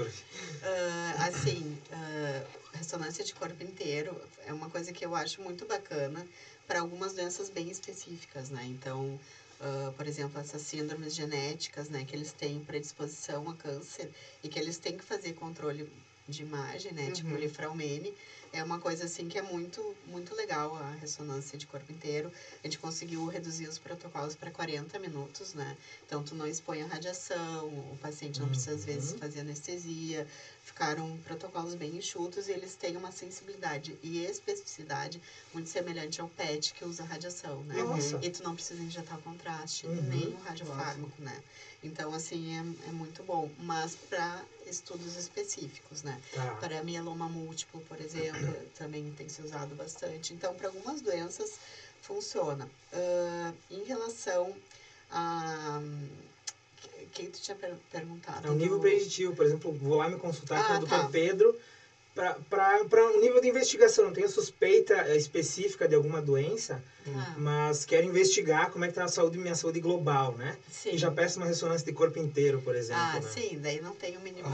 Ah, assim, ah, ressonância de corpo inteiro é uma coisa que eu acho muito bacana para algumas doenças bem específicas, né? Então, ah, por exemplo, essas síndromes genéticas, né? Que eles têm predisposição a câncer e que eles têm que fazer controle de imagem, né? Tipo Uhum. Lifraumene. É uma coisa, assim, que é muito, muito legal a ressonância de corpo inteiro. A gente conseguiu reduzir os protocolos para 40 minutos, né? Então, tu não expõe a radiação, o paciente não precisa, às vezes, Uhum. fazer anestesia. Ficaram protocolos bem enxutos e eles têm uma sensibilidade e especificidade muito semelhante ao PET que usa radiação, né? Nossa. E tu não precisa injetar o contraste, Uhum. nem o radiofármaco, né? Então, assim, é, é muito bom. Mas para estudos específicos, né? Tá. Para mieloma múltiplo, por exemplo, [CLEARS THROAT] também tem se usado bastante. Então, para algumas doenças, funciona. Ah, em relação a... Quem tu tinha per- perguntado? É um nível do- preditivo, por exemplo, vou lá me consultar Ah, com o Dr. tá. Pedro para um nível de investigação. Não tenho suspeita eh, específica de alguma doença, Ah, mas quero investigar como é que tá a saúde, minha saúde global, né? sim. E já peço uma ressonância de corpo inteiro, por exemplo. Ah, né? sim, daí não tem o mínimo,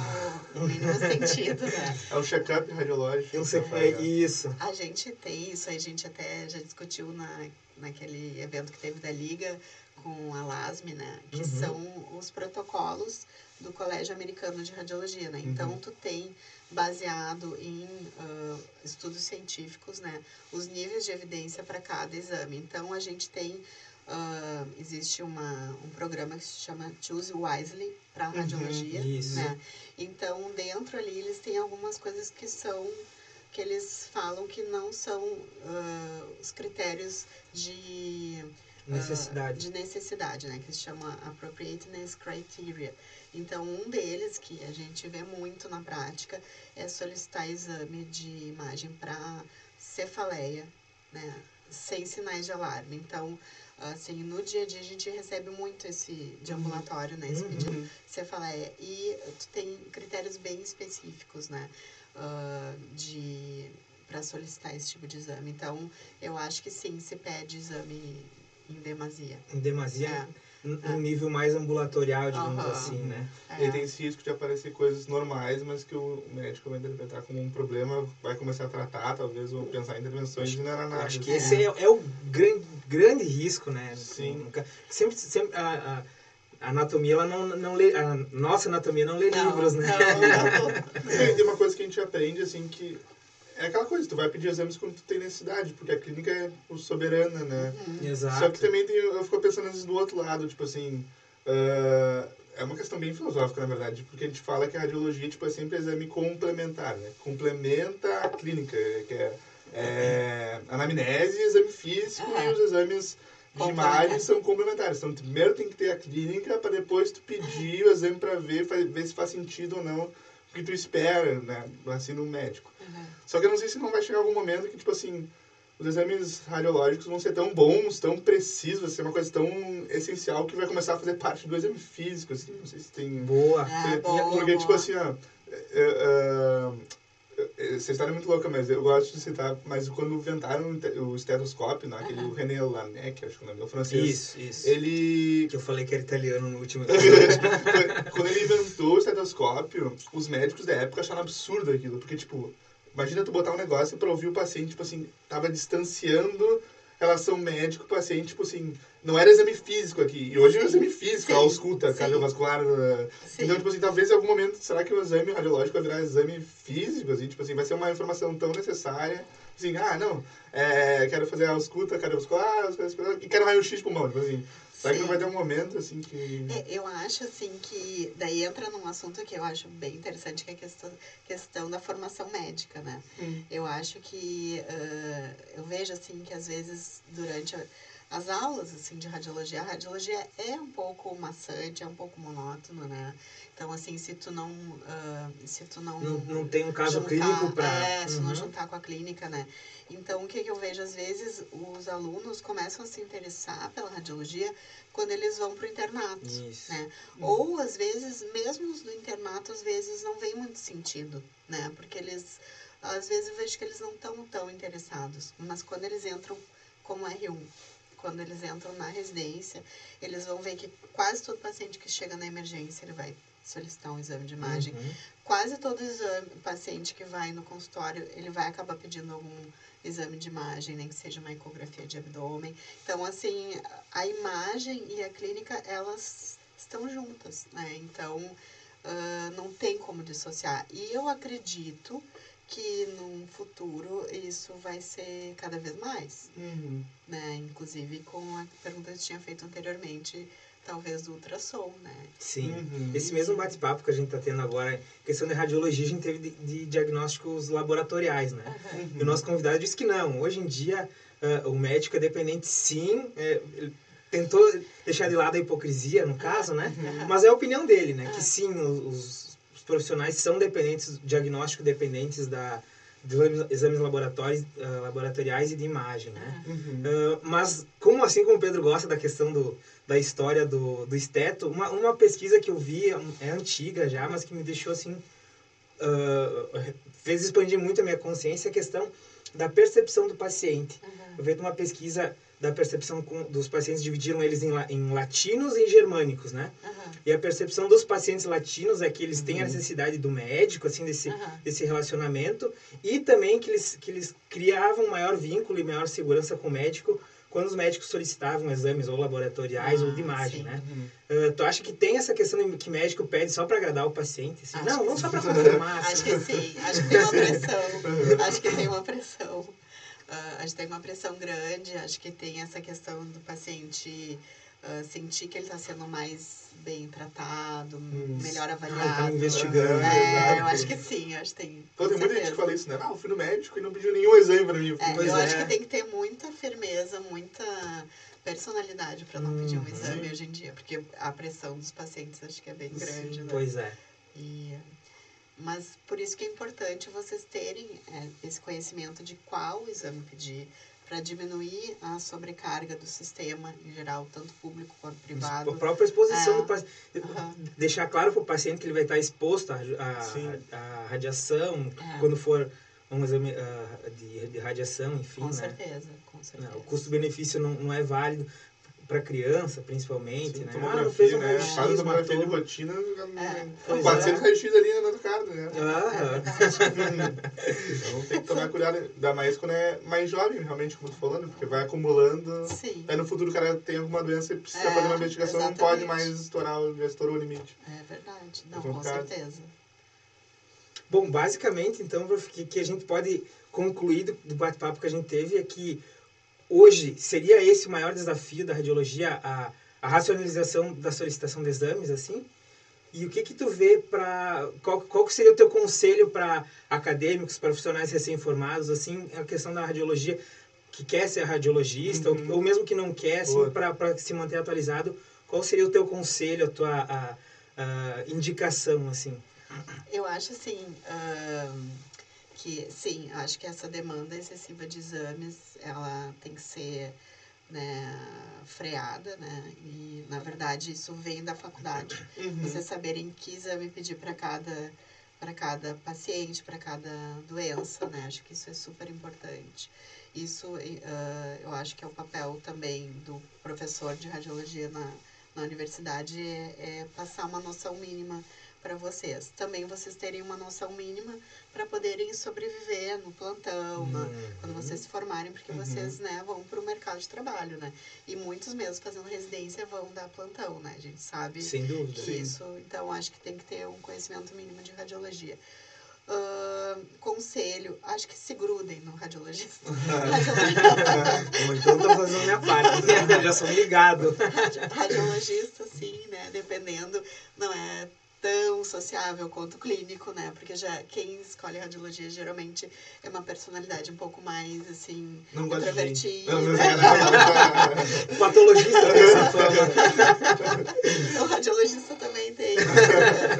o mínimo [LAUGHS] sentido, né? É um check-up radiológico. Eu sei, é né? isso. A gente tem isso, a gente até já discutiu na, naquele evento que teve da Liga com a LASME, né? Que Uhum. são os protocolos do Colégio Americano de Radiologia, né? Então, Uhum. tu tem baseado em ah, estudos científicos, né? Os níveis de evidência para cada exame. Então, a gente tem... ah, existe uma, um programa que se chama Choose Wisely para radiologia, isso. né? Então, dentro ali, eles têm algumas coisas que são que eles falam que não são ah, os critérios de ah, Necessidade. de necessidade, né? Que se chama appropriateness criteria. Então, um deles que a gente vê muito na prática é solicitar exame de imagem para cefaleia, né? Sem sinais de alarme. Então, assim, no dia a dia a gente recebe muito esse de Uhum. ambulatório, né? Esse Uhum. pedido cefaleia. E tu tem critérios bem específicos, né? ah, de para solicitar esse tipo de exame. Então, eu acho que sim, se pede exame em demasia. Em demasia, É. um nível mais ambulatorial, digamos Aham. assim, né? E aí tem esse risco de aparecer coisas normais, mas que o médico vai interpretar como um problema, vai começar a tratar, talvez, ou pensar em intervenções e não era nada. Acho que assim. esse é, é o grande, grande risco, né? Sim. Sempre, sempre a, a- a anatomia, ela não, não lê, a nossa anatomia não lê Não, livros, né? não, não. E tem uma coisa que a gente aprende, assim, que é aquela coisa, tu vai pedir exames quando tu tem necessidade, porque a clínica é tipo, soberana, né? Uhum. Exato. Só que também tem, eu fico pensando às vezes do outro lado, tipo assim, ah, é uma questão bem filosófica, na verdade, porque a gente fala que a radiologia tipo, é sempre exame complementar, né? Complementa a clínica, que é, é anamnese, exame físico Aham. e os exames de imagem são complementares. Então, primeiro tem que ter a clínica para depois tu pedir o exame para ver, ver se faz sentido ou não o que tu espera, né? Assim, no médico. Uhum. Só que eu não sei se não vai chegar algum momento que, tipo assim, os exames radiológicos vão ser tão bons, tão precisos, vai ser uma coisa tão essencial que vai começar a fazer parte do exame físico, assim, não sei se tem... Boa. Ah, Porque- boa, Porque, tipo boa. assim, ó, é, é, é, essa história é muito louca, mas eu gosto de citar, mas quando inventaram o te- o estetoscópio, né, aquele Aham. René Laennec, acho que é o nome, é o francês, Isso, isso. ele Que eu falei que era italiano no último [LAUGHS] quando ele inventou o estetoscópio, os médicos da época acharam absurdo aquilo, porque, tipo, imagina tu botar um negócio pra ouvir o paciente, tipo assim, tava distanciando relação médico-paciente, tipo assim, não era exame físico aqui, e hoje é um exame físico, Sim, a ausculta sim. cardiovascular, uh, Sim. então, tipo assim, talvez em algum momento, será que o exame radiológico vai virar exame físico, assim, tipo assim, vai ser uma informação tão necessária, assim, ah, não, é, quero fazer a ausculta cardiovascular, e quero raio-x de pulmão, tipo assim, será que não vai ter um momento, assim, que... É, eu acho assim que daí entra num assunto que eu acho bem interessante, que é a questão, questão da formação médica, né? Hum. Eu acho que ah, eu vejo assim que às vezes durante a- as aulas assim de radiologia, a radiologia é um pouco maçante, é um pouco monótono, né? Então assim, se tu não ah, se tu não Não, não tem um caso juntar- clínico para. É, se não juntar com a clínica, né? Então, o que, que eu vejo, às vezes, os alunos começam a se interessar pela radiologia quando eles vão para o internato, Isso. né? Ou, às vezes, mesmo os do internato, às vezes, não vem muito sentido, né? Porque eles, às vezes, eu vejo que eles não estão tão interessados. Mas quando eles entram como R1, quando eles entram na residência, eles vão ver que quase todo paciente que chega na emergência, ele vai solicitar um exame de imagem Uhum. quase todo exame, paciente que vai no consultório, ele vai acabar pedindo algum exame de imagem, nem que seja uma ecografia de abdômen. Então, assim, a imagem e a clínica, elas estão juntas, né? Então, ah, não tem como dissociar. E eu acredito que num futuro isso vai ser cada vez mais, Uhum. né? Inclusive com a pergunta que eu tinha feito anteriormente, talvez do ultrassom, né? Sim. Uhum. Esse mesmo bate-papo que a gente está tendo agora, questão de radiologia, a gente teve de, de diagnósticos laboratoriais, né? Uhum. E o nosso convidado disse que não. Hoje em dia, ah, o médico é dependente, sim. é, ele tentou deixar de lado a hipocrisia, no caso, né? Uhum. Mas é a opinião dele, né? Ah. Que sim, os, os profissionais são dependentes, diagnóstico dependentes da, de exames, laboratórios, ah, laboratoriais e de imagem, né? Uhum. Ah, mas, como assim como o Pedro gosta da questão do, da história do, do esteto, uma, uma pesquisa que eu vi, é antiga já, mas que me deixou assim, ah, fez expandir muito a minha consciência, a questão da percepção do paciente. Uhum. Eu vi uma pesquisa da percepção com, dos pacientes, dividiram eles em, em latinos e em germânicos, né? Uhum. E a percepção dos pacientes latinos é que eles têm a necessidade do médico, assim, desse, Uhum. desse relacionamento, e também que eles, que eles criavam maior vínculo e maior segurança com o médico quando os médicos solicitavam exames ou laboratoriais ou de Ah, imagem, sim. né? Uhum. Ah, tu acha que tem essa questão de que médico pede só para agradar o paciente? assim? Não, não sim. só para confirmar. Acho assim. que sim, acho que tem [LAUGHS] uma pressão. acho que tem uma pressão. Ah, acho que tem uma pressão grande, acho que tem essa questão do paciente ah, sentir que ele está sendo mais bem tratado, melhor Ah, ele avaliado. tá me investigando. É, eu acho que sim, acho que tem. Então, tem muita gente que fala isso, né? Ah, eu fui no médico e não pediu nenhum exame pra mim. É, eu é. acho que tem que ter muita firmeza, muita personalidade para não pedir um Uhum. exame hoje em dia, porque a pressão dos pacientes acho que é bem grande, Sim, né? Pois é. E, mas por isso que é importante vocês terem é, esse conhecimento de qual exame pedir para diminuir a sobrecarga do sistema em geral, tanto público quanto A privado. própria exposição É. do paciente. Aham. Deixar claro para o paciente que ele vai estar exposto à, à- Sim. à radiação, É. quando for um exame ah, de, de radiação, enfim, Com né? certeza, com certeza. Não, o custo-benefício não, não é válido para criança, principmente, Sim, né? Ah, não fez um né? raio-x, Faz tomografia de matou. rotina, É, pois 400 é. raio-x ali na cara, né? [LAUGHS] É Ah, verdade. Então tem que tomar [LAUGHS] cuidado, ainda mais quando é mais jovem, realmente, como tu falando, porque vai acumulando. Sim, Aí no futuro o cara tem alguma doença e precisa É, fazer uma investigação, não pode exatamente. mais estourar, o- já estourou o limite. é verdade. Não, É com complicado. certeza. Bom, basicamente, então, que, que a gente pode concluir do, do bate-papo que a gente teve é que hoje seria esse o maior desafio da radiologia, a, a racionalização da solicitação de exames, assim? E o que que tu vê para qual, qual que seria o teu conselho para acadêmicos, profissionais recém-formados, assim, a questão da radiologia, que quer ser radiologista, Uhum. ou, ou mesmo que não quer, assim, para se manter atualizado, qual seria o teu conselho, a tua a, a indicação, assim? Eu acho assim ahn, que sim, acho que essa demanda excessiva de exames ela tem que ser né, freada, né? E na verdade isso vem da faculdade. Uhum. Vocês saberem que exame pedir para cada para cada paciente, para cada doença, né? Acho que isso é super importante. Isso ah, eu acho que é o papel também do professor de radiologia na, na universidade é, é passar uma noção mínima para vocês. Também vocês terem uma noção mínima para poderem sobreviver no plantão, Uhum. quando vocês se formarem, porque Uhum. vocês né, vão para o mercado de trabalho, né? E muitos mesmo fazendo residência vão dar plantão, né? A gente sabe Sem dúvida. que isso, então acho que tem que ter um conhecimento mínimo de radiologia. Ahn, conselho, acho que se grudem no radiologista. Bom, [LAUGHS] [LAUGHS] então estou fazendo a minha parte, já sou ligado. radiologista, sim, né? Dependendo, não é tão sociável quanto clínico, né? Porque já quem escolhe radiologia geralmente é uma personalidade um pouco mais assim Não gosto de gente. introvertida. Não, não, não, [LAUGHS] Patologista. O radiologista também tem,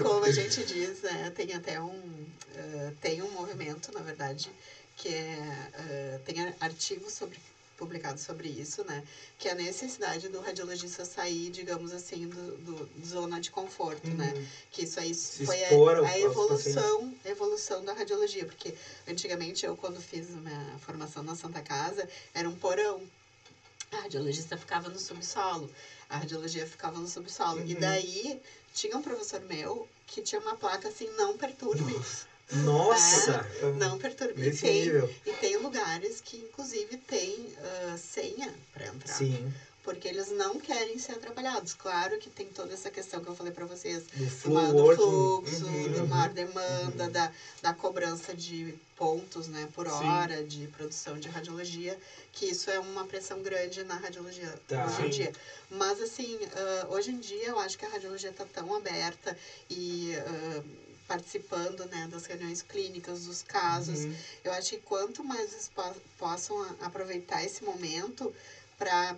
como a gente diz, né? Tem até um, eh, tem um movimento, na verdade, que é, eh, tem ar- artigos sobre, publicados sobre isso, né? Que é a necessidade do radiologista sair, digamos assim, do, do zona de conforto, né? Uhum. Que isso aí Se foi a, a evolução, evolução da radiologia, porque antigamente eu quando fiz a minha formação na Santa Casa, era um porão. A radiologista ficava no subsolo, a radiologia ficava no subsolo. E Uhum. daí tinha um professor meu que tinha uma placa assim, não perturbe, Nossa! Não perturbe. E Nesse tem, nível. e tem lugares que inclusive tem ah, senha para entrar Sim. porque eles não querem ser atrapalhados. Claro que tem toda essa questão que eu falei para vocês, Do do, flu ma- do fluxo, Uhum, uhum, maior demanda, da, da cobrança de pontos né, por Sim. hora de produção de radiologia, que isso é uma pressão grande na radiologia Tá. hoje em dia. Mas, assim, ah, hoje em dia eu acho que a radiologia está tão aberta e ah, participando né, das reuniões clínicas, dos casos, Uhum. eu acho que quanto mais po- possam aproveitar esse momento para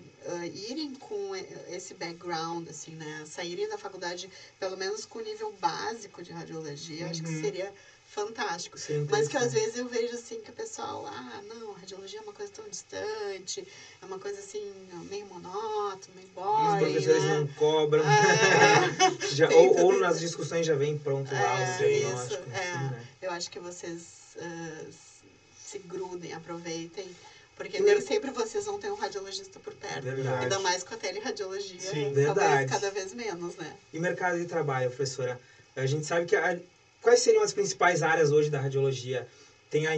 irem com esse background, assim, né? Saírem da faculdade, pelo menos com o nível básico de radiologia, acho que Uhum. seria fantástico. Sim, Mas que às vezes eu vejo assim que o pessoal, ah, não, radiologia é uma coisa tão distante, é uma coisa assim, meio monótona, meio Os boring, professores né? não cobram. É. [LAUGHS] Já- [LAUGHS] ou, ou nas discussões já vem pronto lá É, o diagnóstico. isso, assim, é. né? Eu acho que vocês s- se grudem, aproveitem, porque nem sempre vocês vão ter um radiologista por perto. Verdade. Ainda mais com a teleradiologia, Sim. Verdade. cada vez menos, né? E mercado de trabalho, professora? A gente sabe que a- quais seriam as principais áreas hoje da radiologia? Tem a, a,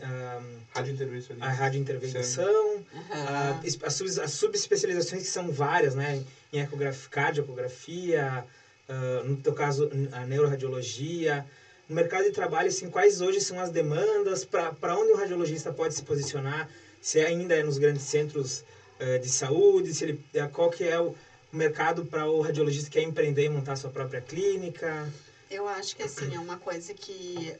a, a radiointervenção, a, Aham. es- as, sub- as subespecializações que são várias, né? Em ecografia, cardiografia, ah, no teu caso, a neuroradiologia. No mercado de trabalho, assim, quais hoje são as demandas? Para onde o radiologista pode se posicionar? Se ainda é nos grandes centros ah, de saúde? Se ele, ah, qual que é o mercado para o radiologista que quer empreender e montar sua própria clínica? Eu acho que assim, é uma coisa que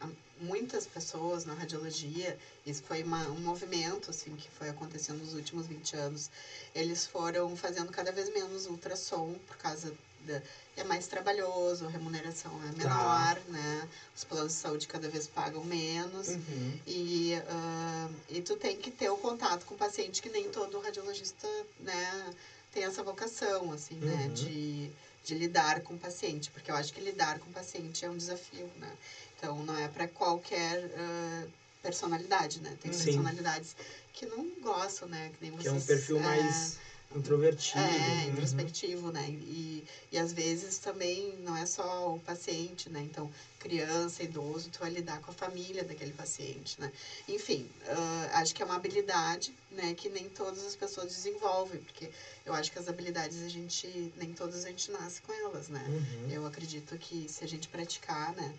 há muitas pessoas na radiologia, isso foi uma, um movimento assim, que foi acontecendo nos últimos 20 anos, eles foram fazendo cada vez menos ultrassom por causa da, é mais trabalhoso, a remuneração é menor, né? Os planos de saúde cada vez pagam menos. Uhum. E, ah, e tu tem que ter o contato com o paciente, que nem todo radiologista, né, tem essa vocação, assim, né, Uhum. de, de lidar com o paciente, porque eu acho que lidar com o paciente é um desafio, né. Então, não é para qualquer ah, personalidade, né, tem Sim. personalidades que não gostam, né, que nem vocês... Que é um perfil é, mais introvertido. é, Uhum. introspectivo, né? E, e às vezes também não é só o paciente, né? Então, criança, idoso, tu vai lidar com a família daquele paciente, né? Enfim, ah, acho que é uma habilidade, né? Que nem todas as pessoas desenvolvem, porque eu acho que as habilidades a gente, nem todas a gente nasce com elas, né? Uhum. Eu acredito que se a gente praticar, né?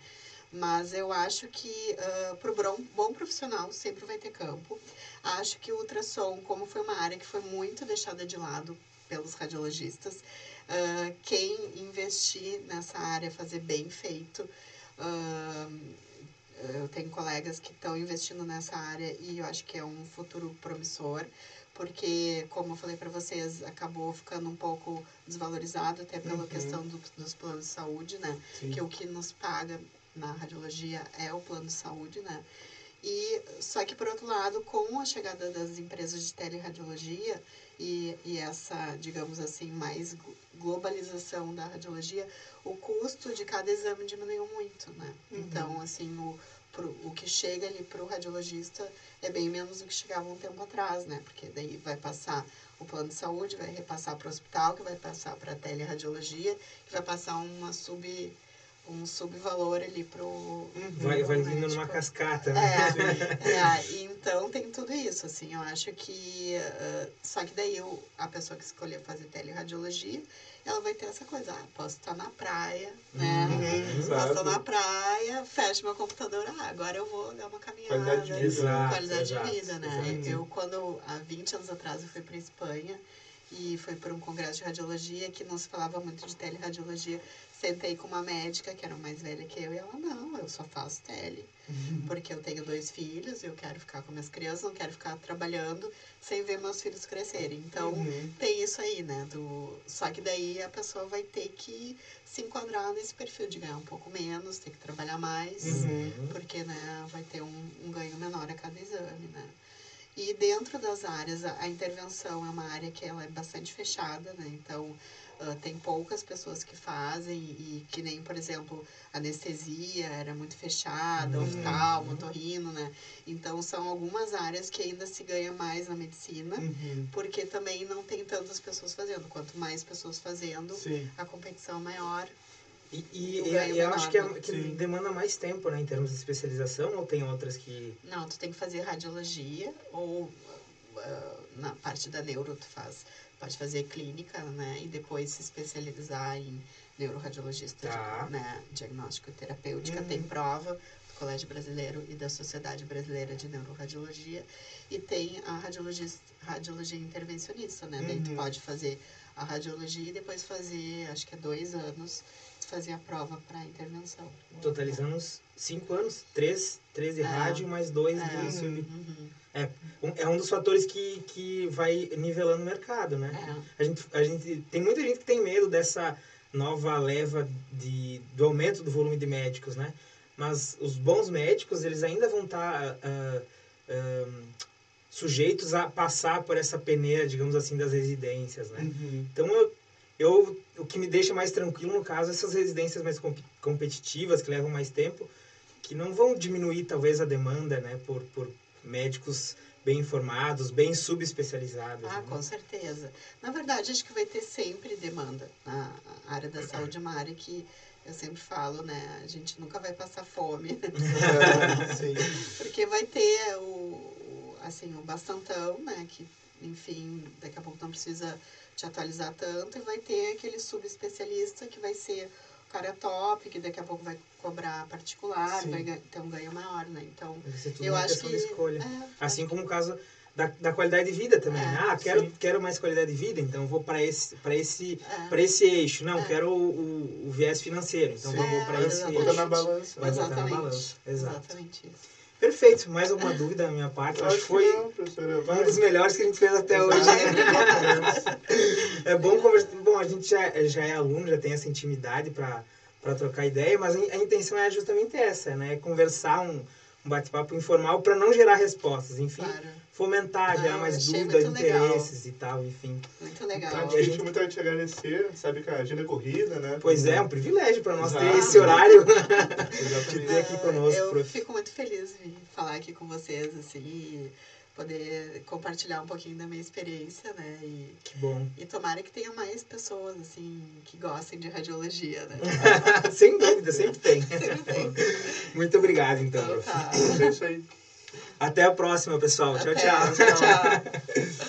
Mas eu acho que para o bom profissional sempre vai ter campo. Acho que o ultrassom, como foi uma área que foi muito deixada de lado pelos radiologistas, uh, quem investir nessa área, fazer bem feito. Uh, eu tenho colegas que estão investindo nessa área e eu acho que é um futuro promissor, porque, como eu falei para vocês, acabou ficando um pouco desvalorizado, até pela uhum. questão do, dos planos de saúde, né? Sim. Que o que nos paga na radiologia é o plano de saúde, né? E, só que, por outro lado, com a chegada das empresas de teleradiologia e, e essa, digamos assim, mais globalização da radiologia, o custo de cada exame diminuiu muito, né? Uhum. Então, assim, o, pro, o que chega ali para o radiologista é bem menos do que chegava um tempo atrás, né? Porque daí vai passar o plano de saúde, vai repassar para o hospital, que vai passar para a teleradiologia, que vai passar uma sub um subvalor ali pro. Uhum. Vai, vai vindo numa cascata, né? É, é, então tem tudo isso, assim, eu acho que. Uh, só que daí eu, a pessoa que escolher fazer teleradiologia, ela vai ter essa coisa, ah, posso estar na praia, né? Uhum, posso estar na praia, fecho meu computador, ah, agora eu vou dar uma caminhada. Qualidade de vida. Exato, qualidade exato, de vida, né? Exato. Eu, quando, há 20 anos atrás, eu fui para Espanha e foi por um congresso de radiologia que não se falava muito de teleradiologia sentei com uma médica que era mais velha que eu e ela, não, eu só faço tele. Uhum. Porque eu tenho dois filhos, eu quero ficar com minhas crianças, não quero ficar trabalhando sem ver meus filhos crescerem. Então, uhum. tem isso aí, né? Do... Só que daí a pessoa vai ter que se enquadrar nesse perfil de ganhar um pouco menos, ter que trabalhar mais, uhum. porque né, vai ter um, um ganho menor a cada exame, né? E dentro das áreas, a, a intervenção é uma área que ela é bastante fechada, né? Então, Uh, tem poucas pessoas que fazem e que nem, por exemplo, anestesia era muito fechada, uhum. oftalmo, motorrino, né? Então são algumas áreas que ainda se ganha mais na medicina, uhum. porque também não tem tantas pessoas fazendo. Quanto mais pessoas fazendo, Sim. a competição maior. E, e, e eu acho que, é, que demanda mais tempo, né, em termos de especialização, ou tem outras que... Não, tu tem que fazer radiologia, ou uh, na parte da neuro tu faz pode fazer clínica, né? E depois se especializar em neuroradiologista, tá. né? Diagnóstico e terapêutica. Uhum. Tem prova do Colégio Brasileiro e da Sociedade Brasileira de Neuroradiologia. E tem a radiologia, radiologia intervencionista, né? Uhum. Daí tu uhum. pode fazer a radiologia e depois fazer, acho que é dois anos, fazer a prova para intervenção. Totalizando uns cinco anos, três, três de é. rádio, mais dois é. de sub... Uhum. É um, é um dos fatores que, que vai nivelando o mercado, né? É. A, gente, a gente tem muita gente que tem medo dessa nova leva de, do aumento do volume de médicos, né? Mas os bons médicos, eles ainda vão estar tá, uh, uh, sujeitos a passar por essa peneira, digamos assim, das residências, né? Uhum. Então, eu, eu, o que me deixa mais tranquilo, no caso, é essas residências mais comp competitivas, que levam mais tempo, que não vão diminuir, talvez, a demanda, né? Por, por médicos bem informados, bem subespecializados. Ah, né? com certeza. Na verdade, acho que vai ter sempre demanda. Na área da saúde é uma área que eu sempre falo, né? A gente nunca vai passar fome. [LAUGHS] Sim. Porque vai ter o, assim, o bastantão, né? Que, enfim, daqui a pouco não precisa te atualizar tanto. E vai ter aquele subespecialista que vai ser cara top, que daqui a pouco vai cobrar particular, Sim. vai ter um ganho maior, né? Então, eu acho que... escolha. É, assim como o caso da, da qualidade de vida também. É, né? ah, quero, quero mais qualidade de vida, então vou para esse, para esse, é. para esse eixo. Não, é. quero o, o, o, viés financeiro, então Sim. vou para esse eixo. Botar na balança. Vai botar na balança. Exato. Exatamente isso. Perfeito. Mais alguma dúvida da minha parte? Eu acho que foi não, um dos melhores que a gente fez até Exato. hoje. [LAUGHS] é bom conversar. Bom, a gente já, já é aluno, já tem essa intimidade para para trocar ideia, mas a intenção é justamente essa, né? Conversar um, um bate-papo informal para não gerar respostas, enfim, claro. fomentar, gerar mais dúvidas, interesses legal. e tal, enfim. Muito legal. Então, a gente muito a te agradecer, sabe que a agenda é corrida, né? Pois é, é um privilégio para nós Exato. ter esse horário [LAUGHS] [LAUGHS] de ter aqui conosco. Eu prof. fico muito feliz de falar aqui com vocês, assim, poder compartilhar um pouquinho da minha experiência, né? E, que bom. E tomara que tenha mais pessoas, assim, que gostem de radiologia, né? [LAUGHS] Sem dúvida, sempre tem. [LAUGHS] sempre tem. Muito obrigado, então. então tá. [LAUGHS] Até a próxima, pessoal. Até. Tchau, tchau. tchau, tchau.